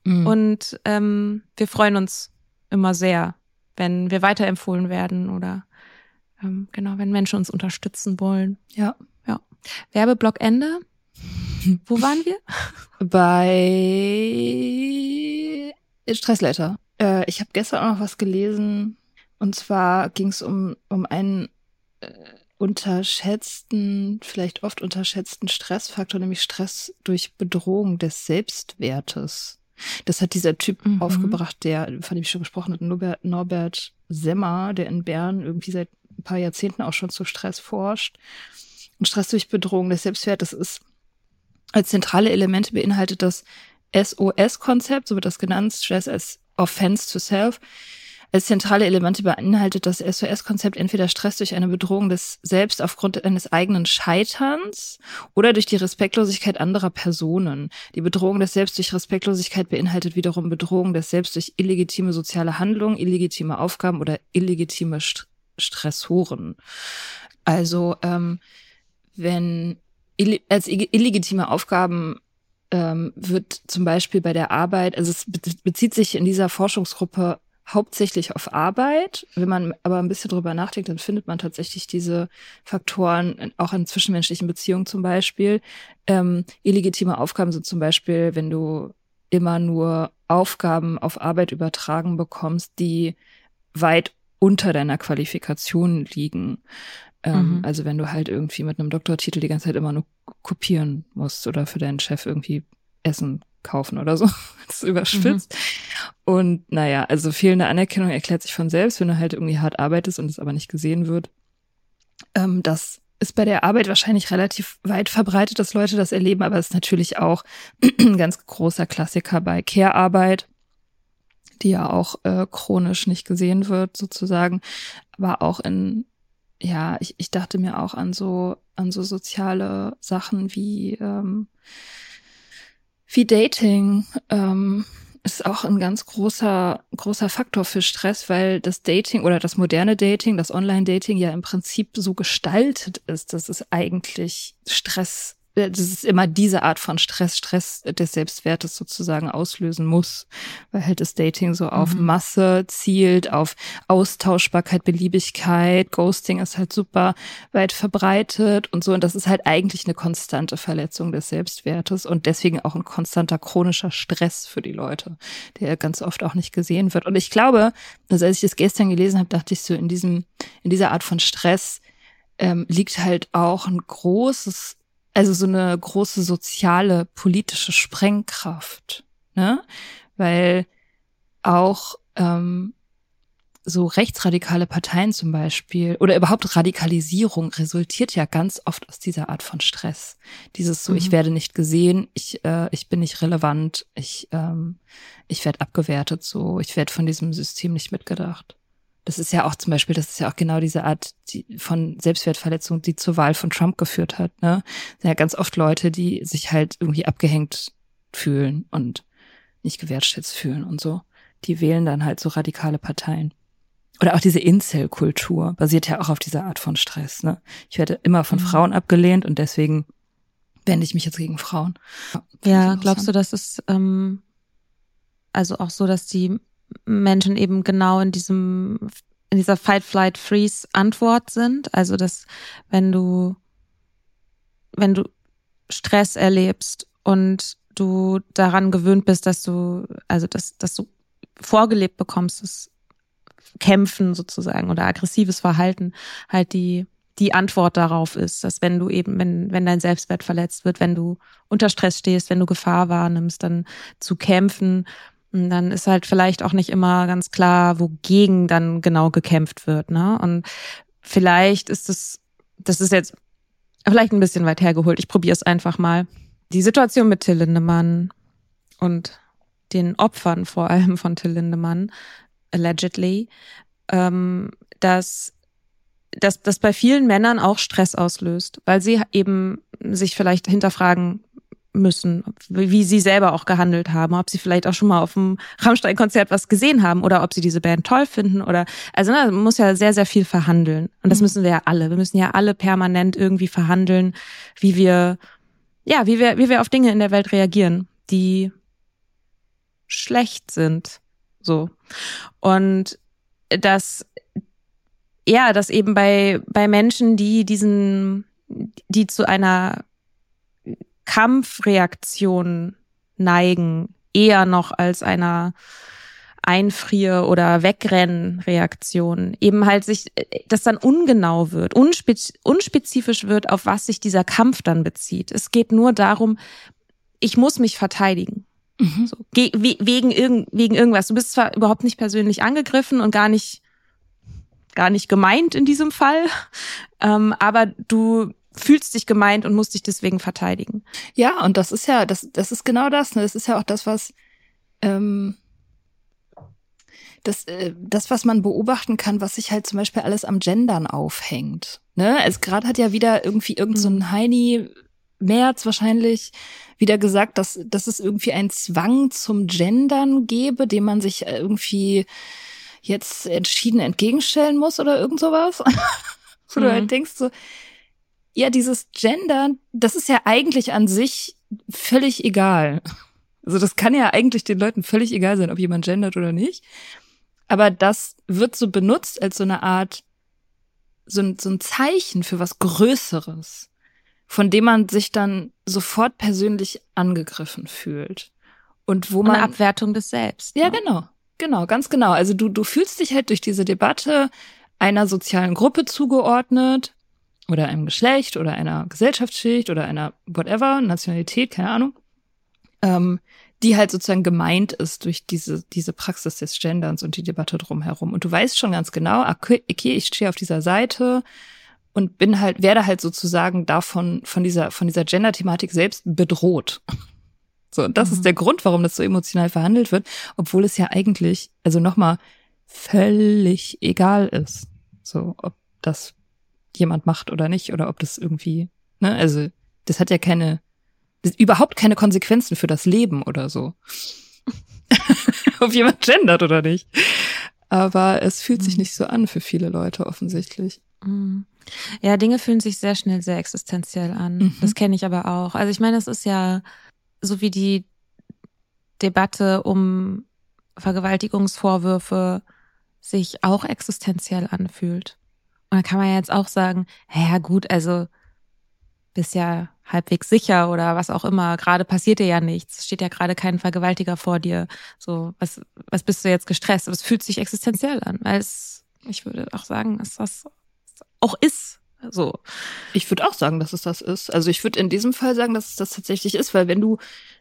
mhm. und ähm, wir freuen uns immer sehr, wenn wir weiterempfohlen werden oder ähm, genau, wenn Menschen uns unterstützen wollen. Ja. Ja. Werbeblock Ende. Wo waren wir? [laughs] Bei Stressletter. Äh, ich habe gestern auch noch was gelesen. Und zwar ging es um, um einen äh, unterschätzten, vielleicht oft unterschätzten Stressfaktor, nämlich Stress durch Bedrohung des Selbstwertes. Das hat dieser Typ mhm. aufgebracht, der, von dem ich schon gesprochen habe, Norbert, Norbert Semmer, der in Bern irgendwie seit ein paar Jahrzehnten auch schon zu Stress forscht. Und Stress durch Bedrohung des Selbstwertes ist als zentrale Elemente beinhaltet das SOS-Konzept, so wird das genannt, Stress as Offense to Self, als zentrale Elemente beinhaltet das SOS-Konzept entweder Stress durch eine Bedrohung des Selbst aufgrund eines eigenen Scheiterns oder durch die Respektlosigkeit anderer Personen. Die Bedrohung des Selbst durch Respektlosigkeit beinhaltet wiederum Bedrohung des Selbst durch illegitime soziale Handlungen, illegitime Aufgaben oder illegitime St Stressoren. Also ähm, wenn als illegitime Aufgaben ähm, wird zum Beispiel bei der Arbeit, also es bezieht sich in dieser Forschungsgruppe hauptsächlich auf Arbeit. Wenn man aber ein bisschen drüber nachdenkt, dann findet man tatsächlich diese Faktoren auch in zwischenmenschlichen Beziehungen zum Beispiel. Ähm, illegitime Aufgaben sind zum Beispiel, wenn du immer nur Aufgaben auf Arbeit übertragen bekommst, die weit unter deiner Qualifikation liegen. Ähm, mhm. Also wenn du halt irgendwie mit einem Doktortitel die ganze Zeit immer nur kopieren musst oder für deinen Chef irgendwie Essen kaufen oder so. [laughs] Das überspitzt. Mhm. Und naja, also fehlende Anerkennung erklärt sich von selbst, wenn du halt irgendwie hart arbeitest und es aber nicht gesehen wird. Ähm, das ist bei der Arbeit wahrscheinlich relativ weit verbreitet, dass Leute das erleben, aber es ist natürlich auch ein [clears throat] ganz großer Klassiker bei Care-Arbeit, die ja auch äh, chronisch nicht gesehen wird, sozusagen, aber auch in, ja, ich, ich dachte mir auch an so, an so soziale Sachen wie, ähm, wie Dating, ähm, ist auch ein ganz großer, großer Faktor für Stress, weil das Dating oder das moderne Dating, das Online-Dating ja im Prinzip so gestaltet ist, dass es eigentlich Stress äh, das ist immer diese Art von Stress, Stress des Selbstwertes sozusagen auslösen muss, weil halt das Dating so auf mhm. Masse zielt, auf Austauschbarkeit, Beliebigkeit, Ghosting ist halt super weit verbreitet und so und das ist halt eigentlich eine konstante Verletzung des Selbstwertes und deswegen auch ein konstanter chronischer Stress für die Leute, der ganz oft auch nicht gesehen wird. Und ich glaube, also als ich das gestern gelesen habe, dachte ich so in diesem in dieser Art von Stress ähm, liegt halt auch ein großes also so eine große soziale, politische Sprengkraft, ne? Weil auch ähm, so rechtsradikale Parteien zum Beispiel oder überhaupt Radikalisierung resultiert ja ganz oft aus dieser Art von Stress. Dieses so, mhm. ich werde nicht gesehen, ich, äh, ich bin nicht relevant, ich, ähm, ich werde abgewertet, so, ich werde von diesem System nicht mitgedacht. Das ist ja auch zum Beispiel, das ist ja auch genau diese Art von Selbstwertverletzung, die zur Wahl von Trump geführt hat. Ne? Das sind ja ganz oft Leute, die sich halt irgendwie abgehängt fühlen und nicht gewertschätzt fühlen und so. Die wählen dann halt so radikale Parteien. Oder auch diese Incel-Kultur basiert ja auch auf dieser Art von Stress. Ne? Ich werde immer von mhm. Frauen abgelehnt und deswegen wende ich mich jetzt gegen Frauen. Ja, glaubst du, dass es ähm, also auch so, dass die Menschen eben genau in diesem, in dieser Fight, Flight, Freeze Antwort sind. Also, dass wenn du, wenn du Stress erlebst und du daran gewöhnt bist, dass du, also, dass, dass du vorgelebt bekommst, dass Kämpfen sozusagen oder aggressives Verhalten halt die, die Antwort darauf ist, dass wenn du eben, wenn, wenn dein Selbstwert verletzt wird, wenn du unter Stress stehst, wenn du Gefahr wahrnimmst, dann zu kämpfen und dann ist halt vielleicht auch nicht immer ganz klar, wogegen dann genau gekämpft wird. Ne? Und vielleicht ist es, das ist jetzt vielleicht ein bisschen weit hergeholt. Ich probiere es einfach mal. Die Situation mit Till Lindemann und den Opfern vor allem von Till Lindemann, allegedly, ähm, dass dass das bei vielen Männern auch Stress auslöst, weil sie eben sich vielleicht hinterfragen, müssen, wie sie selber auch gehandelt haben, ob sie vielleicht auch schon mal auf dem Rammstein-Konzert was gesehen haben oder ob sie diese Band toll finden oder also ne, man muss ja sehr sehr viel verhandeln und das mhm. müssen wir ja alle. Wir müssen ja alle permanent irgendwie verhandeln, wie wir ja wie wir wie wir auf Dinge in der Welt reagieren, die schlecht sind, so und das ja, dass eben bei bei Menschen, die diesen die zu einer Kampfreaktion neigen, eher noch als einer Einfrier- oder Wegrennreaktion. Eben halt sich, das dann ungenau wird, unspez unspezifisch wird, auf was sich dieser Kampf dann bezieht. Es geht nur darum, ich muss mich verteidigen. Mhm. So, wegen, irgend, wegen irgendwas. Du bist zwar überhaupt nicht persönlich angegriffen und gar nicht, gar nicht gemeint in diesem Fall, ähm, aber du fühlst dich gemeint und musst dich deswegen verteidigen. Ja, und das ist ja, das, das ist genau das. Ne? Das ist ja auch das, was ähm, das, äh, das, was man beobachten kann, was sich halt zum Beispiel alles am Gendern aufhängt. Ne? Es gerade hat ja wieder irgendwie irgend so ein mhm. Heini März wahrscheinlich wieder gesagt, dass, dass es irgendwie einen Zwang zum Gendern gebe, dem man sich irgendwie jetzt entschieden entgegenstellen muss oder irgend sowas. [laughs] Wo mhm. du halt denkst so, ja, dieses Gender, das ist ja eigentlich an sich völlig egal. Also das kann ja eigentlich den Leuten völlig egal sein, ob jemand gendert oder nicht. Aber das wird so benutzt als so eine Art, so ein, so ein Zeichen für was Größeres, von dem man sich dann sofort persönlich angegriffen fühlt. Und wo man. Eine Abwertung des Selbst. Ja, ne? genau. Genau, ganz genau. Also du, du fühlst dich halt durch diese Debatte einer sozialen Gruppe zugeordnet oder einem Geschlecht oder einer Gesellschaftsschicht oder einer whatever, Nationalität, keine Ahnung, ähm, die halt sozusagen gemeint ist durch diese, diese Praxis des Genderns und die Debatte drumherum. Und du weißt schon ganz genau, okay, ich stehe auf dieser Seite und bin halt, werde halt sozusagen davon, von dieser, von dieser Gender-Thematik selbst bedroht. [laughs] So, und das mhm. ist der Grund, warum das so emotional verhandelt wird, obwohl es ja eigentlich, also nochmal, völlig egal ist. So, ob das jemand macht oder nicht, oder ob das irgendwie, ne, also, das hat ja keine, überhaupt keine Konsequenzen für das Leben oder so. [laughs] ob jemand gendert oder nicht. Aber es fühlt sich mhm. nicht so an für viele Leute offensichtlich. Mhm. Ja, Dinge fühlen sich sehr schnell sehr existenziell an. Mhm. Das kenne ich aber auch. Also ich meine, es ist ja so wie die Debatte um Vergewaltigungsvorwürfe sich auch existenziell anfühlt. Und da kann man ja jetzt auch sagen, ja gut, also bist ja halbwegs sicher oder was auch immer. Gerade passiert dir ja nichts. Steht ja gerade kein Vergewaltiger vor dir. So, was, was bist du jetzt gestresst? Es fühlt sich existenziell an, weil es, ich würde auch sagen, dass das auch ist. So. Ich würde auch sagen, dass es das ist. Also ich würde in diesem Fall sagen, dass es das tatsächlich ist, weil wenn du,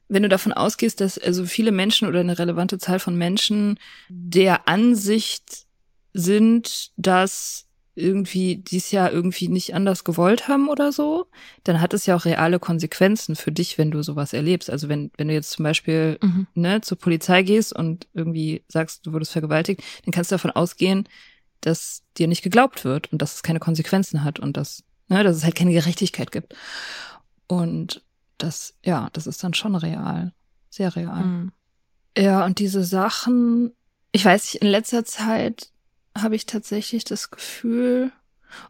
wenn du davon ausgehst, dass also viele Menschen oder eine relevante Zahl von Menschen der Ansicht sind, dass irgendwie dies Jahr irgendwie nicht anders gewollt haben oder so, dann hat es ja auch reale Konsequenzen für dich, wenn du sowas erlebst. Also wenn, wenn du jetzt zum Beispiel mhm. ne, zur Polizei gehst und irgendwie sagst, du wurdest vergewaltigt, dann kannst du davon ausgehen, dass dir nicht geglaubt wird und dass es keine Konsequenzen hat und dass, ne, dass es halt keine Gerechtigkeit gibt. Und das, ja, das ist dann schon real. Sehr real. Mhm. Ja, und diese Sachen, ich weiß nicht, in letzter Zeit habe ich tatsächlich das Gefühl,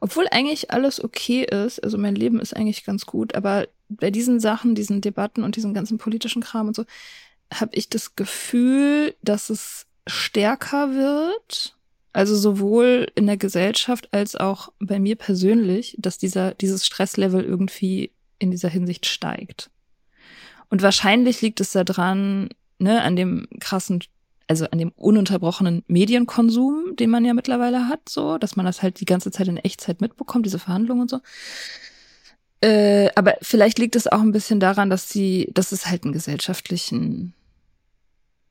obwohl eigentlich alles okay ist, also mein Leben ist eigentlich ganz gut, aber bei diesen Sachen, diesen Debatten und diesem ganzen politischen Kram und so, habe ich das Gefühl, dass es stärker wird also sowohl in der Gesellschaft als auch bei mir persönlich, dass dieser, dieses Stresslevel irgendwie in dieser Hinsicht steigt. Und wahrscheinlich liegt es daran, ne, an dem krassen, also an dem ununterbrochenen Medienkonsum, den man ja mittlerweile hat, so, dass man das halt die ganze Zeit in Echtzeit mitbekommt, diese Verhandlungen und so. Äh, aber vielleicht liegt es auch ein bisschen daran, dass sie, dass es halt einen gesellschaftlichen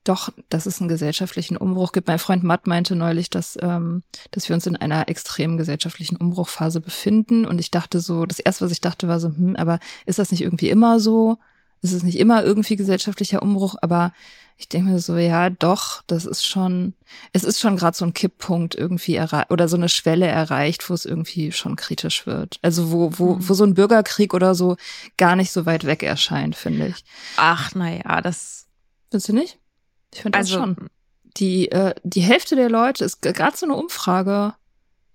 doch, dass es einen gesellschaftlichen Umbruch gibt. Mein Freund Matt meinte neulich, dass, ähm, dass wir uns in einer extremen gesellschaftlichen Umbruchphase befinden. Und ich dachte so, das erste, was ich dachte, war so, hm, aber ist das nicht irgendwie immer so? Ist es nicht immer irgendwie gesellschaftlicher Umbruch? Aber ich denke mir so, ja, doch, das ist schon, es ist schon gerade so ein Kipppunkt irgendwie erreicht oder so eine Schwelle erreicht, wo es irgendwie schon kritisch wird. Also wo, wo, mhm. wo so ein Bürgerkrieg oder so gar nicht so weit weg erscheint, finde ich. Ach, na ja, das. Findest du nicht? Ich finde also, schon. Die, äh, die Hälfte der Leute, ist gerade so eine Umfrage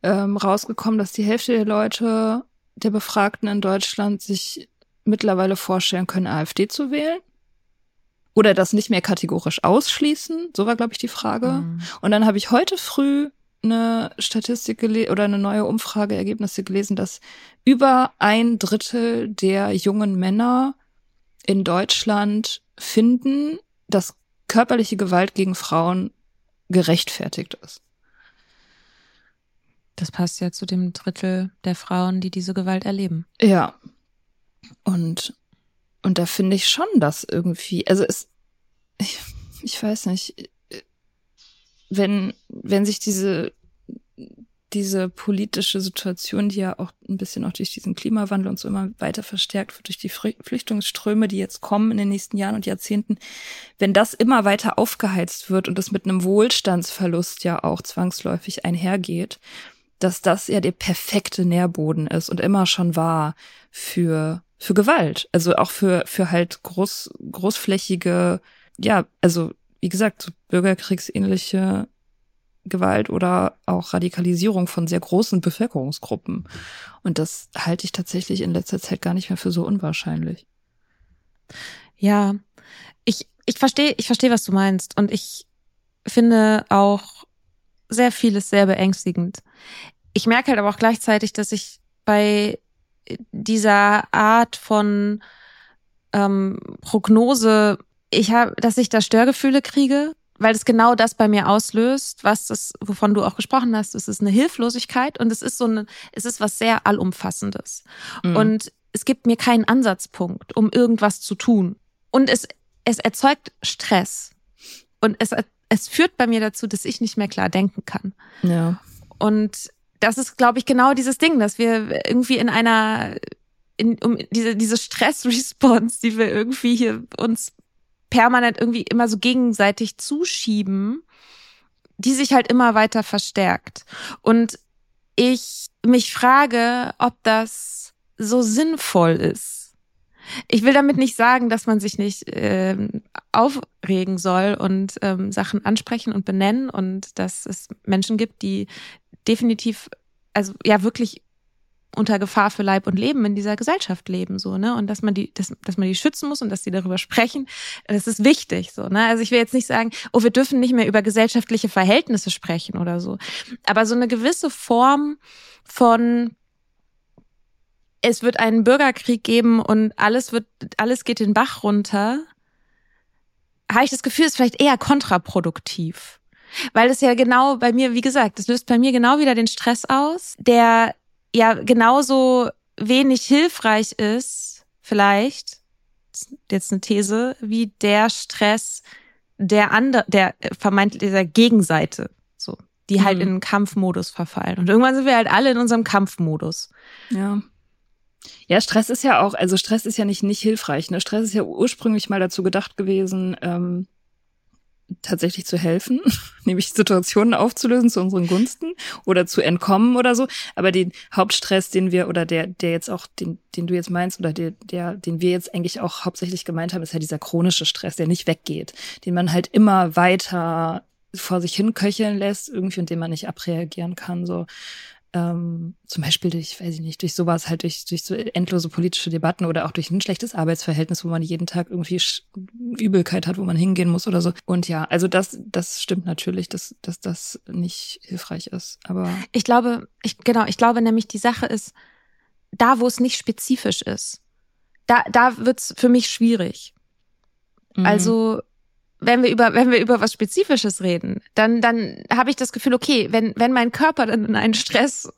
ähm, rausgekommen, dass die Hälfte der Leute, der Befragten in Deutschland sich mittlerweile vorstellen können, AfD zu wählen. Oder das nicht mehr kategorisch ausschließen. So war, glaube ich, die Frage. Mhm. Und dann habe ich heute früh eine Statistik oder eine neue Umfrageergebnisse gelesen, dass über ein Drittel der jungen Männer in Deutschland finden, dass körperliche Gewalt gegen Frauen gerechtfertigt ist. Das passt ja zu dem Drittel der Frauen, die diese Gewalt erleben. Ja. Und, und da finde ich schon, dass irgendwie, also es, ich, ich weiß nicht, wenn, wenn sich diese diese politische Situation, die ja auch ein bisschen auch durch diesen Klimawandel und so immer weiter verstärkt wird, durch die Flüchtlingsströme, die jetzt kommen in den nächsten Jahren und Jahrzehnten, wenn das immer weiter aufgeheizt wird und das mit einem Wohlstandsverlust ja auch zwangsläufig einhergeht, dass das ja der perfekte Nährboden ist und immer schon war für, für Gewalt. Also auch für, für halt groß, großflächige, ja, also wie gesagt, so bürgerkriegsähnliche Gewalt oder auch Radikalisierung von sehr großen Bevölkerungsgruppen. Und das halte ich tatsächlich in letzter Zeit gar nicht mehr für so unwahrscheinlich. Ja, ich, ich verstehe, ich verstehe, was du meinst. Und ich finde auch sehr vieles sehr beängstigend. Ich merke halt aber auch gleichzeitig, dass ich bei dieser Art von ähm, Prognose, ich habe, dass ich da Störgefühle kriege weil es genau das bei mir auslöst, was das, wovon du auch gesprochen hast. Es ist eine Hilflosigkeit und es ist so eine, es ist was sehr allumfassendes. Mhm. Und es gibt mir keinen Ansatzpunkt, um irgendwas zu tun. Und es es erzeugt Stress. Und es, es führt bei mir dazu, dass ich nicht mehr klar denken kann. Ja. Und das ist, glaube ich, genau dieses Ding, dass wir irgendwie in einer, in, um diese, diese Stress-Response, die wir irgendwie hier uns permanent irgendwie immer so gegenseitig zuschieben, die sich halt immer weiter verstärkt. Und ich mich frage, ob das so sinnvoll ist. Ich will damit nicht sagen, dass man sich nicht ähm, aufregen soll und ähm, Sachen ansprechen und benennen und dass es Menschen gibt, die definitiv, also ja wirklich unter Gefahr für Leib und Leben in dieser Gesellschaft leben, so, ne? Und dass man die, dass, dass man die schützen muss und dass sie darüber sprechen, das ist wichtig, so, ne? Also ich will jetzt nicht sagen, oh, wir dürfen nicht mehr über gesellschaftliche Verhältnisse sprechen oder so. Aber so eine gewisse Form von, es wird einen Bürgerkrieg geben und alles wird, alles geht den Bach runter, habe ich das Gefühl, ist vielleicht eher kontraproduktiv. Weil es ja genau bei mir, wie gesagt, das löst bei mir genau wieder den Stress aus, der ja genauso wenig hilfreich ist, vielleicht, jetzt eine These, wie der Stress der andere, der vermeintlich dieser Gegenseite, so, die halt mhm. in einen Kampfmodus verfallen. Und irgendwann sind wir halt alle in unserem Kampfmodus. Ja. Ja, Stress ist ja auch, also Stress ist ja nicht nicht hilfreich. Ne? Stress ist ja ursprünglich mal dazu gedacht gewesen, ähm, tatsächlich zu helfen, [laughs] nämlich Situationen aufzulösen zu unseren Gunsten oder zu entkommen oder so. Aber den Hauptstress, den wir oder der, der jetzt auch, den, den du jetzt meinst oder der, der, den wir jetzt eigentlich auch hauptsächlich gemeint haben, ist ja dieser chronische Stress, der nicht weggeht, den man halt immer weiter vor sich hin köcheln lässt irgendwie und den man nicht abreagieren kann. So ähm, zum Beispiel durch, weiß ich nicht, durch sowas halt, durch, durch so endlose politische Debatten oder auch durch ein schlechtes Arbeitsverhältnis, wo man jeden Tag irgendwie Übelkeit hat, wo man hingehen muss oder so. Und ja, also das, das stimmt natürlich, dass, dass das nicht hilfreich ist. Aber ich glaube, ich, genau, ich glaube nämlich, die Sache ist, da, wo es nicht spezifisch ist, da, da wird's für mich schwierig. Mhm. Also wenn wir über wenn wir über was Spezifisches reden, dann dann habe ich das Gefühl, okay, wenn wenn mein Körper dann in einen Stress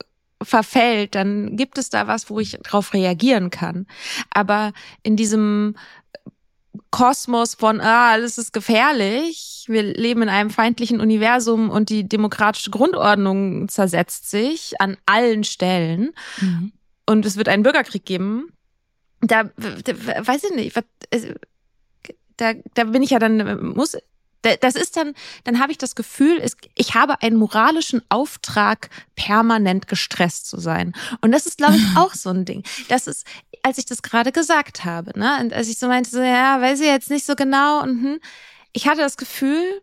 verfällt, dann gibt es da was, wo ich darauf reagieren kann. Aber in diesem Kosmos von, ah, alles ist gefährlich, wir leben in einem feindlichen Universum und die demokratische Grundordnung zersetzt sich an allen Stellen mhm. und es wird einen Bürgerkrieg geben, da, da weiß ich nicht, was, da, da bin ich ja dann, muss, das ist dann, dann habe ich das Gefühl, ich habe einen moralischen Auftrag, permanent gestresst zu sein. Und das ist, glaube ich, [laughs] auch so ein Ding. Das ist, als ich das gerade gesagt habe, ne, und als ich so meinte, so, ja, weiß ich jetzt nicht so genau, und hm, ich hatte das Gefühl,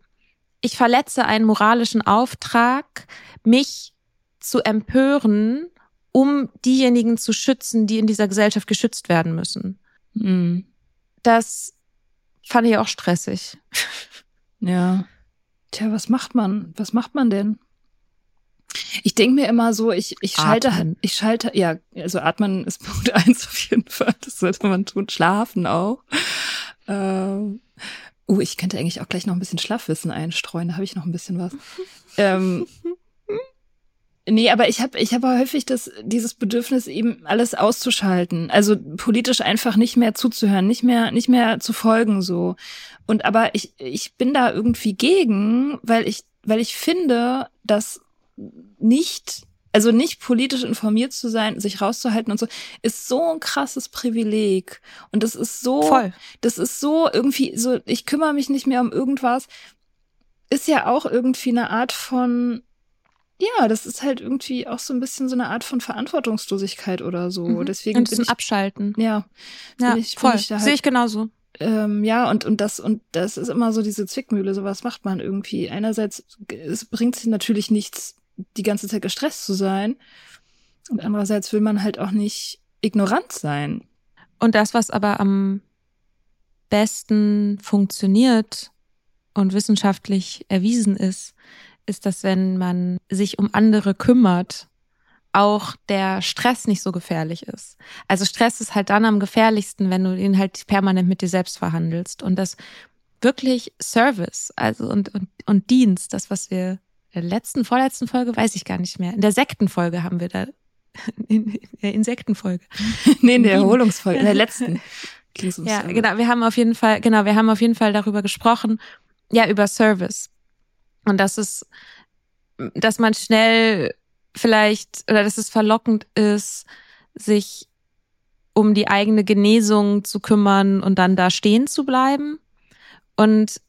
ich verletze einen moralischen Auftrag, mich zu empören, um diejenigen zu schützen, die in dieser Gesellschaft geschützt werden müssen. Mhm. Das fand ich auch stressig. Ja. Tja, was macht man? Was macht man denn? Ich denke mir immer so, ich, ich schalte, atmen. ich schalte, ja, also atmen ist [laughs] Punkt eins auf jeden Fall. Das sollte man tun. Schlafen auch. Ähm, uh, ich könnte eigentlich auch gleich noch ein bisschen Schlafwissen einstreuen. Da habe ich noch ein bisschen was. [laughs] ähm, Nee, aber ich habe ich hab häufig das, dieses Bedürfnis, eben alles auszuschalten. Also politisch einfach nicht mehr zuzuhören, nicht mehr, nicht mehr zu folgen, so. Und aber ich, ich bin da irgendwie gegen, weil ich, weil ich finde, dass nicht, also nicht politisch informiert zu sein, sich rauszuhalten und so, ist so ein krasses Privileg. Und das ist so, Voll. das ist so irgendwie so, ich kümmere mich nicht mehr um irgendwas, ist ja auch irgendwie eine Art von, ja, das ist halt irgendwie auch so ein bisschen so eine Art von Verantwortungslosigkeit oder so. Mhm. Deswegen bin ich, Abschalten. Ja, ja ich, voll. Ich halt, Sehe ich genauso. Ähm, ja, und, und das, und das ist immer so diese Zwickmühle, so was macht man irgendwie. Einerseits, es bringt sich natürlich nichts, die ganze Zeit gestresst zu sein. Und andererseits will man halt auch nicht ignorant sein. Und das, was aber am besten funktioniert und wissenschaftlich erwiesen ist, ist, dass wenn man sich um andere kümmert, auch der Stress nicht so gefährlich ist. Also Stress ist halt dann am gefährlichsten, wenn du ihn halt permanent mit dir selbst verhandelst. Und das wirklich Service, also und, und, und Dienst, das, was wir in der letzten, vorletzten Folge, weiß ich gar nicht mehr. In der Sektenfolge haben wir da, [laughs] in, in der Insektenfolge. [laughs] nee, in der Erholungsfolge, in der letzten. [laughs] Ja, genau. Wir haben auf jeden Fall, genau, wir haben auf jeden Fall darüber gesprochen, ja, über Service. Und das ist, dass man schnell vielleicht, oder dass es verlockend ist, sich um die eigene Genesung zu kümmern und dann da stehen zu bleiben. Und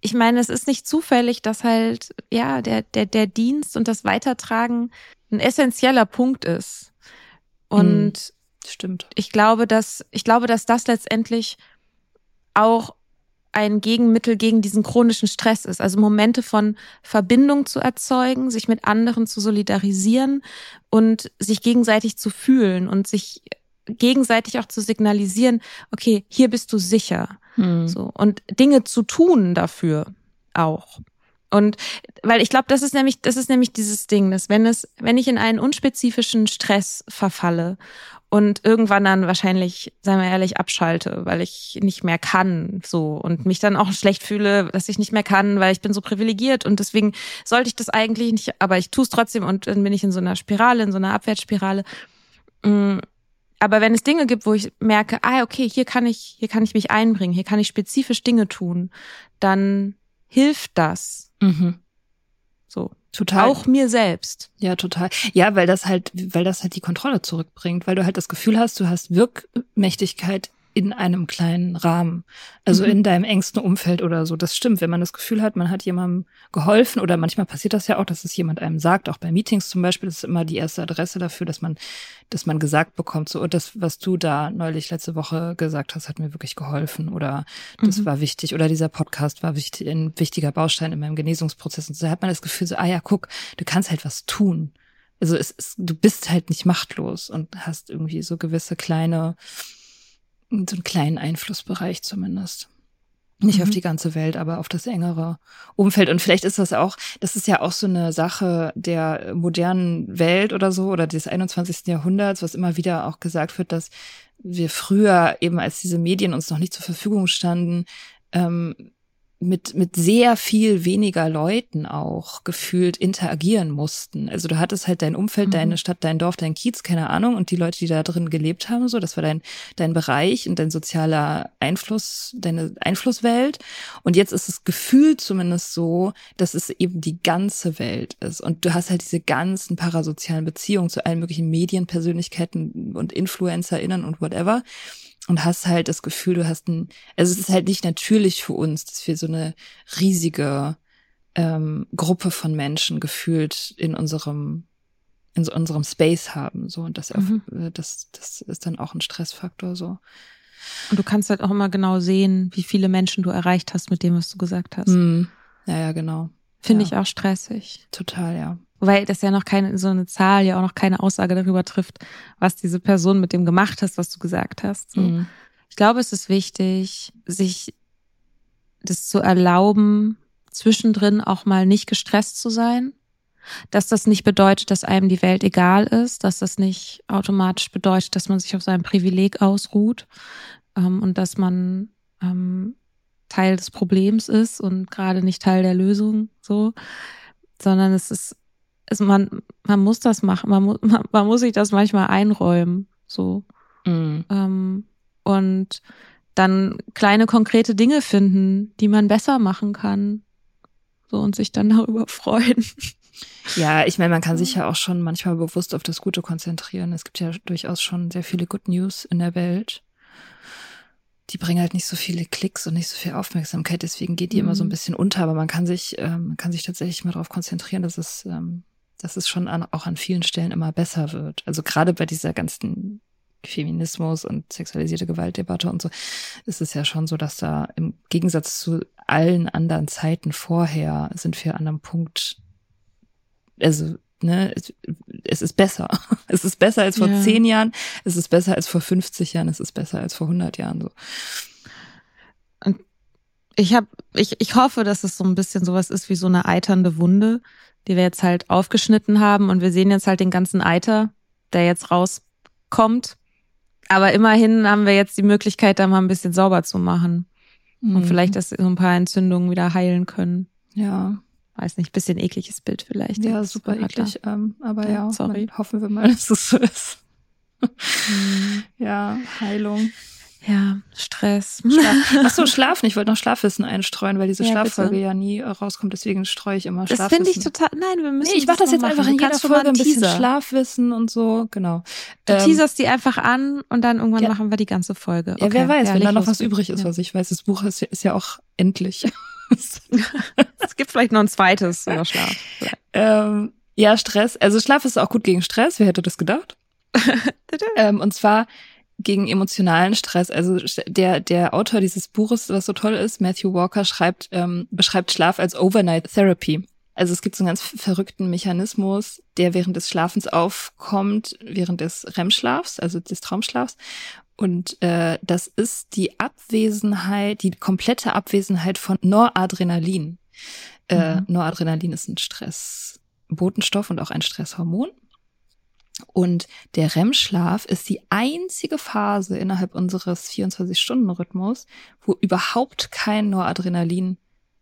ich meine, es ist nicht zufällig, dass halt, ja, der, der, der Dienst und das Weitertragen ein essentieller Punkt ist. Und Mhm. Stimmt. ich glaube, dass, ich glaube, dass das letztendlich auch ein Gegenmittel gegen diesen chronischen Stress ist. Also Momente von Verbindung zu erzeugen, sich mit anderen zu solidarisieren und sich gegenseitig zu fühlen und sich gegenseitig auch zu signalisieren, okay, hier bist du sicher. Mhm. So. Und Dinge zu tun dafür auch. Und weil ich glaube, das ist nämlich, das ist nämlich dieses Ding, dass wenn es, wenn ich in einen unspezifischen Stress verfalle und irgendwann dann wahrscheinlich, seien wir ehrlich, abschalte, weil ich nicht mehr kann, so und mich dann auch schlecht fühle, dass ich nicht mehr kann, weil ich bin so privilegiert und deswegen sollte ich das eigentlich nicht, aber ich tue es trotzdem und dann bin ich in so einer Spirale, in so einer Abwärtsspirale. Mm, Aber wenn es Dinge gibt, wo ich merke, ah, okay, hier kann ich, hier kann ich mich einbringen, hier kann ich spezifisch Dinge tun, dann hilft das. Mhm. So. Total. Auch mir selbst. Ja, total. Ja, weil das halt, weil das halt die Kontrolle zurückbringt, weil du halt das Gefühl hast, du hast Wirkmächtigkeit in einem kleinen Rahmen. Also Mhm. in deinem engsten Umfeld oder so. Das stimmt. Wenn man das Gefühl hat, man hat jemandem geholfen oder manchmal passiert das ja auch, dass es jemand einem sagt, auch bei Meetings zum Beispiel, das ist immer die erste Adresse dafür, dass man, dass man gesagt bekommt, so, und das, was du da neulich letzte Woche gesagt hast, hat mir wirklich geholfen oder das Mhm. war wichtig oder dieser Podcast war wichtig, ein wichtiger Baustein in meinem Genesungsprozess. Und so hat man das Gefühl so, ah ja, guck, du kannst halt was tun. Also es ist, du bist halt nicht machtlos und hast irgendwie so gewisse kleine, so einen kleinen Einflussbereich zumindest. Nicht Mhm. auf die ganze Welt, aber auf das engere Umfeld. Und vielleicht ist das auch, das ist ja auch so eine Sache der modernen Welt oder so oder des 21. Jahrhunderts, was immer wieder auch gesagt wird, dass wir früher eben, als diese Medien uns noch nicht zur Verfügung standen, ähm, mit, mit sehr viel weniger Leuten auch gefühlt interagieren mussten. Also du hattest halt dein Umfeld, Mhm. deine Stadt, dein Dorf, dein Kiez, keine Ahnung, und die Leute, die da drin gelebt haben, so, das war dein, dein Bereich und dein sozialer Einfluss, deine Einflusswelt. Und jetzt ist es gefühlt zumindest so, dass es eben die ganze Welt ist. Und du hast halt diese ganzen parasozialen Beziehungen zu allen möglichen Medienpersönlichkeiten und InfluencerInnen und whatever und hast halt das Gefühl, du hast ein, also es ist halt nicht natürlich für uns, dass wir so eine riesige ähm, Gruppe von Menschen gefühlt in unserem in so unserem Space haben, so und das, Mhm. äh, das, das ist dann auch ein Stressfaktor, so. Und du kannst halt auch immer genau sehen, wie viele Menschen du erreicht hast mit dem, was du gesagt hast. Hm. Ja, ja, genau, Finde Ja. ich auch stressig. total, ja. Wobei das ja noch keine, so eine Zahl ja auch noch keine Aussage darüber trifft, was diese Person mit dem gemacht hat, was du gesagt hast. So. Mhm. Ich glaube, es ist wichtig, sich das zu erlauben, zwischendrin auch mal nicht gestresst zu sein. Dass das nicht bedeutet, dass einem die Welt egal ist, dass das nicht automatisch bedeutet, dass man sich auf seinem Privileg ausruht ähm, und dass man ähm, Teil des Problems ist und gerade nicht Teil der Lösung, so, sondern es ist, es, man, man muss das machen, man, mu man, man muss sich das manchmal einräumen, so. Mhm. Ähm, und dann kleine konkrete Dinge finden, die man besser machen kann. So und sich dann [laughs] darüber freuen. Ja, ich meine, man kann sich ja auch schon manchmal bewusst auf das Gute konzentrieren. Es gibt ja durchaus schon sehr viele Good News in der Welt. Die bringen halt nicht so viele Klicks und nicht so viel Aufmerksamkeit, deswegen geht die immer so ein Mhm. bisschen unter. Aber man kann sich, ähm, man kann sich tatsächlich mal darauf konzentrieren, dass es, ähm, dass es schon an, auch an vielen Stellen immer besser wird. Also gerade bei dieser ganzen Feminismus und sexualisierte Gewaltdebatte und so ist es ja schon so, dass da im Gegensatz zu allen anderen Zeiten vorher sind wir an einem Punkt, also ne, es, es ist besser. [laughs] Es ist besser als vor Ja. zehn Jahren, es ist besser als vor 50 Jahren, es ist besser als vor 100 Jahren so. Ich habe, ich, ich hoffe, dass es so ein bisschen sowas ist wie so eine eiternde Wunde, die wir jetzt halt aufgeschnitten haben und wir sehen jetzt halt den ganzen Eiter, der jetzt rauskommt. Aber immerhin haben wir jetzt die Möglichkeit, da mal ein bisschen sauber zu machen und Mhm. vielleicht, dass so ein paar Entzündungen wieder heilen können. ja, Weiß nicht, bisschen ekliges Bild vielleicht. ja, super eklig, ähm, aber Ja, ja, sorry. hoffen wir mal, [laughs] dass es so ist. Mhm. Ja, Heilung. Ja, Stress. Schlaf. [laughs] Achso, Schlafen. Ich wollte noch Schlafwissen einstreuen, weil diese Ja, Schlaffolge bitte. ja nie äh, rauskommt. Deswegen streue ich immer Das Schlafwissen. finde ich total. Nein, wir müssen. Nee, ich mache das jetzt einfach in jeder Folge ein bisschen. Schlafwissen und so. Genau. Du Ähm, teaserst die einfach an und dann irgendwann Ja. machen wir die ganze Folge. Ja, wer Okay. weiß, Ja, wenn da noch was übrig ist, was ich weiß. Das Buch ist, ja- ist ja auch endlich. [laughs] [laughs] Es gibt vielleicht noch ein zweites über Schlaf. ähm, ja, Stress. Also Schlaf ist auch gut gegen Stress. Wer hätte das gedacht? ähm, und zwar gegen emotionalen Stress. Also der, der Autor dieses Buches, was so toll ist, Matthew Walker, schreibt, ähm, beschreibt Schlaf als Overnight Therapy. Also es gibt so einen ganz verrückten Mechanismus, der während des Schlafens aufkommt, während des REM-Schlafs, also des Traumschlafs. Und äh, das ist die Abwesenheit, die komplette Abwesenheit von Noradrenalin. Äh, Mhm. Noradrenalin ist ein Stressbotenstoff und auch ein Stresshormon. Und der REM-Schlaf ist die einzige Phase innerhalb unseres 24-Stunden-Rhythmus, wo überhaupt kein Noradrenalin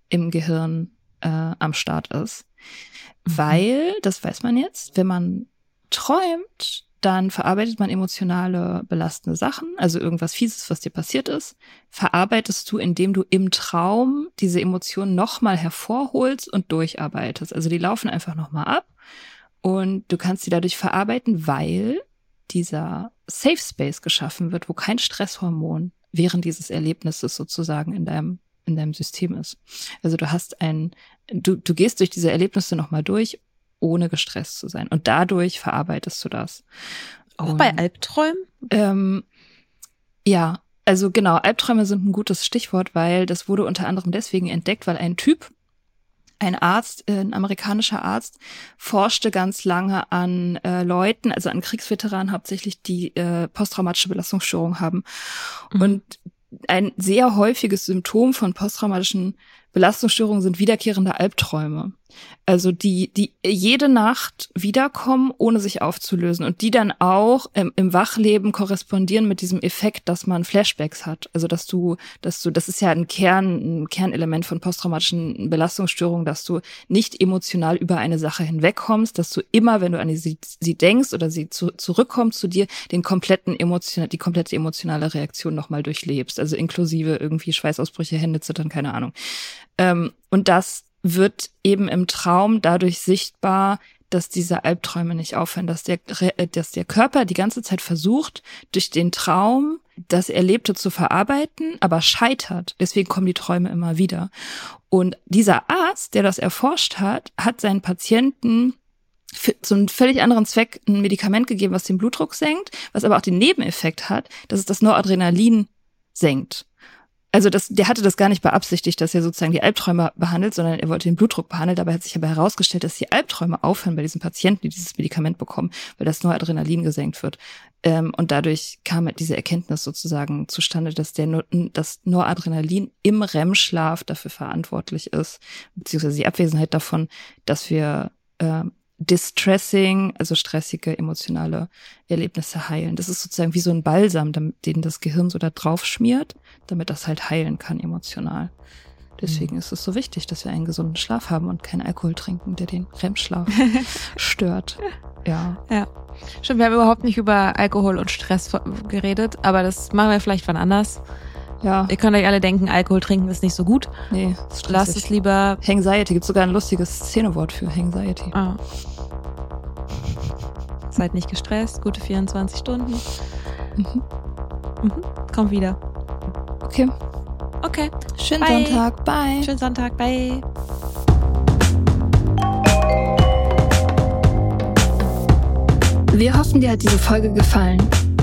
im Gehirn äh, am Start ist. Weil, das weiß man jetzt, wenn man träumt, dann verarbeitet man emotionale belastende Sachen, also irgendwas Fieses, was dir passiert ist, verarbeitest du, indem du im Traum diese Emotionen nochmal hervorholst und durcharbeitest. Also die laufen einfach nochmal ab und du kannst sie dadurch verarbeiten, weil dieser Safe Space geschaffen wird, wo kein Stresshormon während dieses Erlebnisses sozusagen in deinem in deinem System ist. Also du hast ein, du, du gehst durch diese Erlebnisse nochmal durch, ohne gestresst zu sein. Und dadurch verarbeitest du das. Auch Und, bei Albträumen? Ähm, ja, also genau, Albträume sind ein gutes Stichwort, weil das wurde unter anderem deswegen entdeckt, weil ein Typ, ein Arzt, äh, ein amerikanischer Arzt, forschte ganz lange an äh, Leuten, also an Kriegsveteranen hauptsächlich, die äh, posttraumatische Belastungsstörungen haben. Mhm. Und ein sehr häufiges Symptom von posttraumatischen Belastungsstörungen sind wiederkehrende Albträume. Also die, die jede Nacht wiederkommen, ohne sich aufzulösen und die dann auch im, im Wachleben korrespondieren mit diesem Effekt, dass man Flashbacks hat. Also dass du, dass du, das ist ja ein Kern, ein Kernelement von posttraumatischen Belastungsstörungen, dass du nicht emotional über eine Sache hinwegkommst, dass du immer, wenn du an sie, sie denkst oder sie zu, zurückkommt zu dir, den kompletten emotional, die komplette emotionale Reaktion nochmal durchlebst. Also inklusive irgendwie Schweißausbrüche, Hände zittern, keine Ahnung. Ähm, und das wird eben im Traum dadurch sichtbar, dass diese Albträume nicht aufhören, dass der, äh, dass der Körper die ganze Zeit versucht, durch den Traum das Erlebte zu verarbeiten, aber scheitert. Deswegen kommen die Träume immer wieder. Und dieser Arzt, der das erforscht hat, hat seinen Patienten zu einem völlig anderen Zweck ein Medikament gegeben, was den Blutdruck senkt, was aber auch den Nebeneffekt hat, dass es das Noradrenalin senkt. Also das, der hatte das gar nicht beabsichtigt, dass er sozusagen die Albträume behandelt, sondern er wollte den Blutdruck behandeln. Dabei hat sich aber herausgestellt, dass die Albträume aufhören bei diesen Patienten, die dieses Medikament bekommen, weil das Noradrenalin gesenkt wird. Ähm, und dadurch kam diese Erkenntnis sozusagen zustande, dass der Nor- das Noradrenalin im REM-Schlaf dafür verantwortlich ist, beziehungsweise die Abwesenheit davon, dass wir äh, distressing, also stressige emotionale Erlebnisse heilen. Das ist sozusagen wie so ein Balsam, den das Gehirn so da drauf schmiert, damit das halt heilen kann emotional. Deswegen ist es so wichtig, dass wir einen gesunden Schlaf haben und keinen Alkohol trinken, der den REM-Schlaf [laughs] stört. Ja. Ja. Stimmt, wir haben überhaupt nicht über Alkohol und Stress geredet, aber das machen wir vielleicht wann anders. Ja, Ihr könnt euch alle denken, Alkohol trinken ist nicht so gut. nee, ist Lasst es lieber. Anxiety, gibt sogar ein lustiges Szenewort für Anxiety. Ah. Seid nicht gestresst, gute 24 Stunden. Mhm. Mhm. Kommt wieder. Okay, Okay. schönen Bye. Sonntag, bye. Schönen Sonntag. Bye. Wir hoffen, dir hat diese Folge gefallen.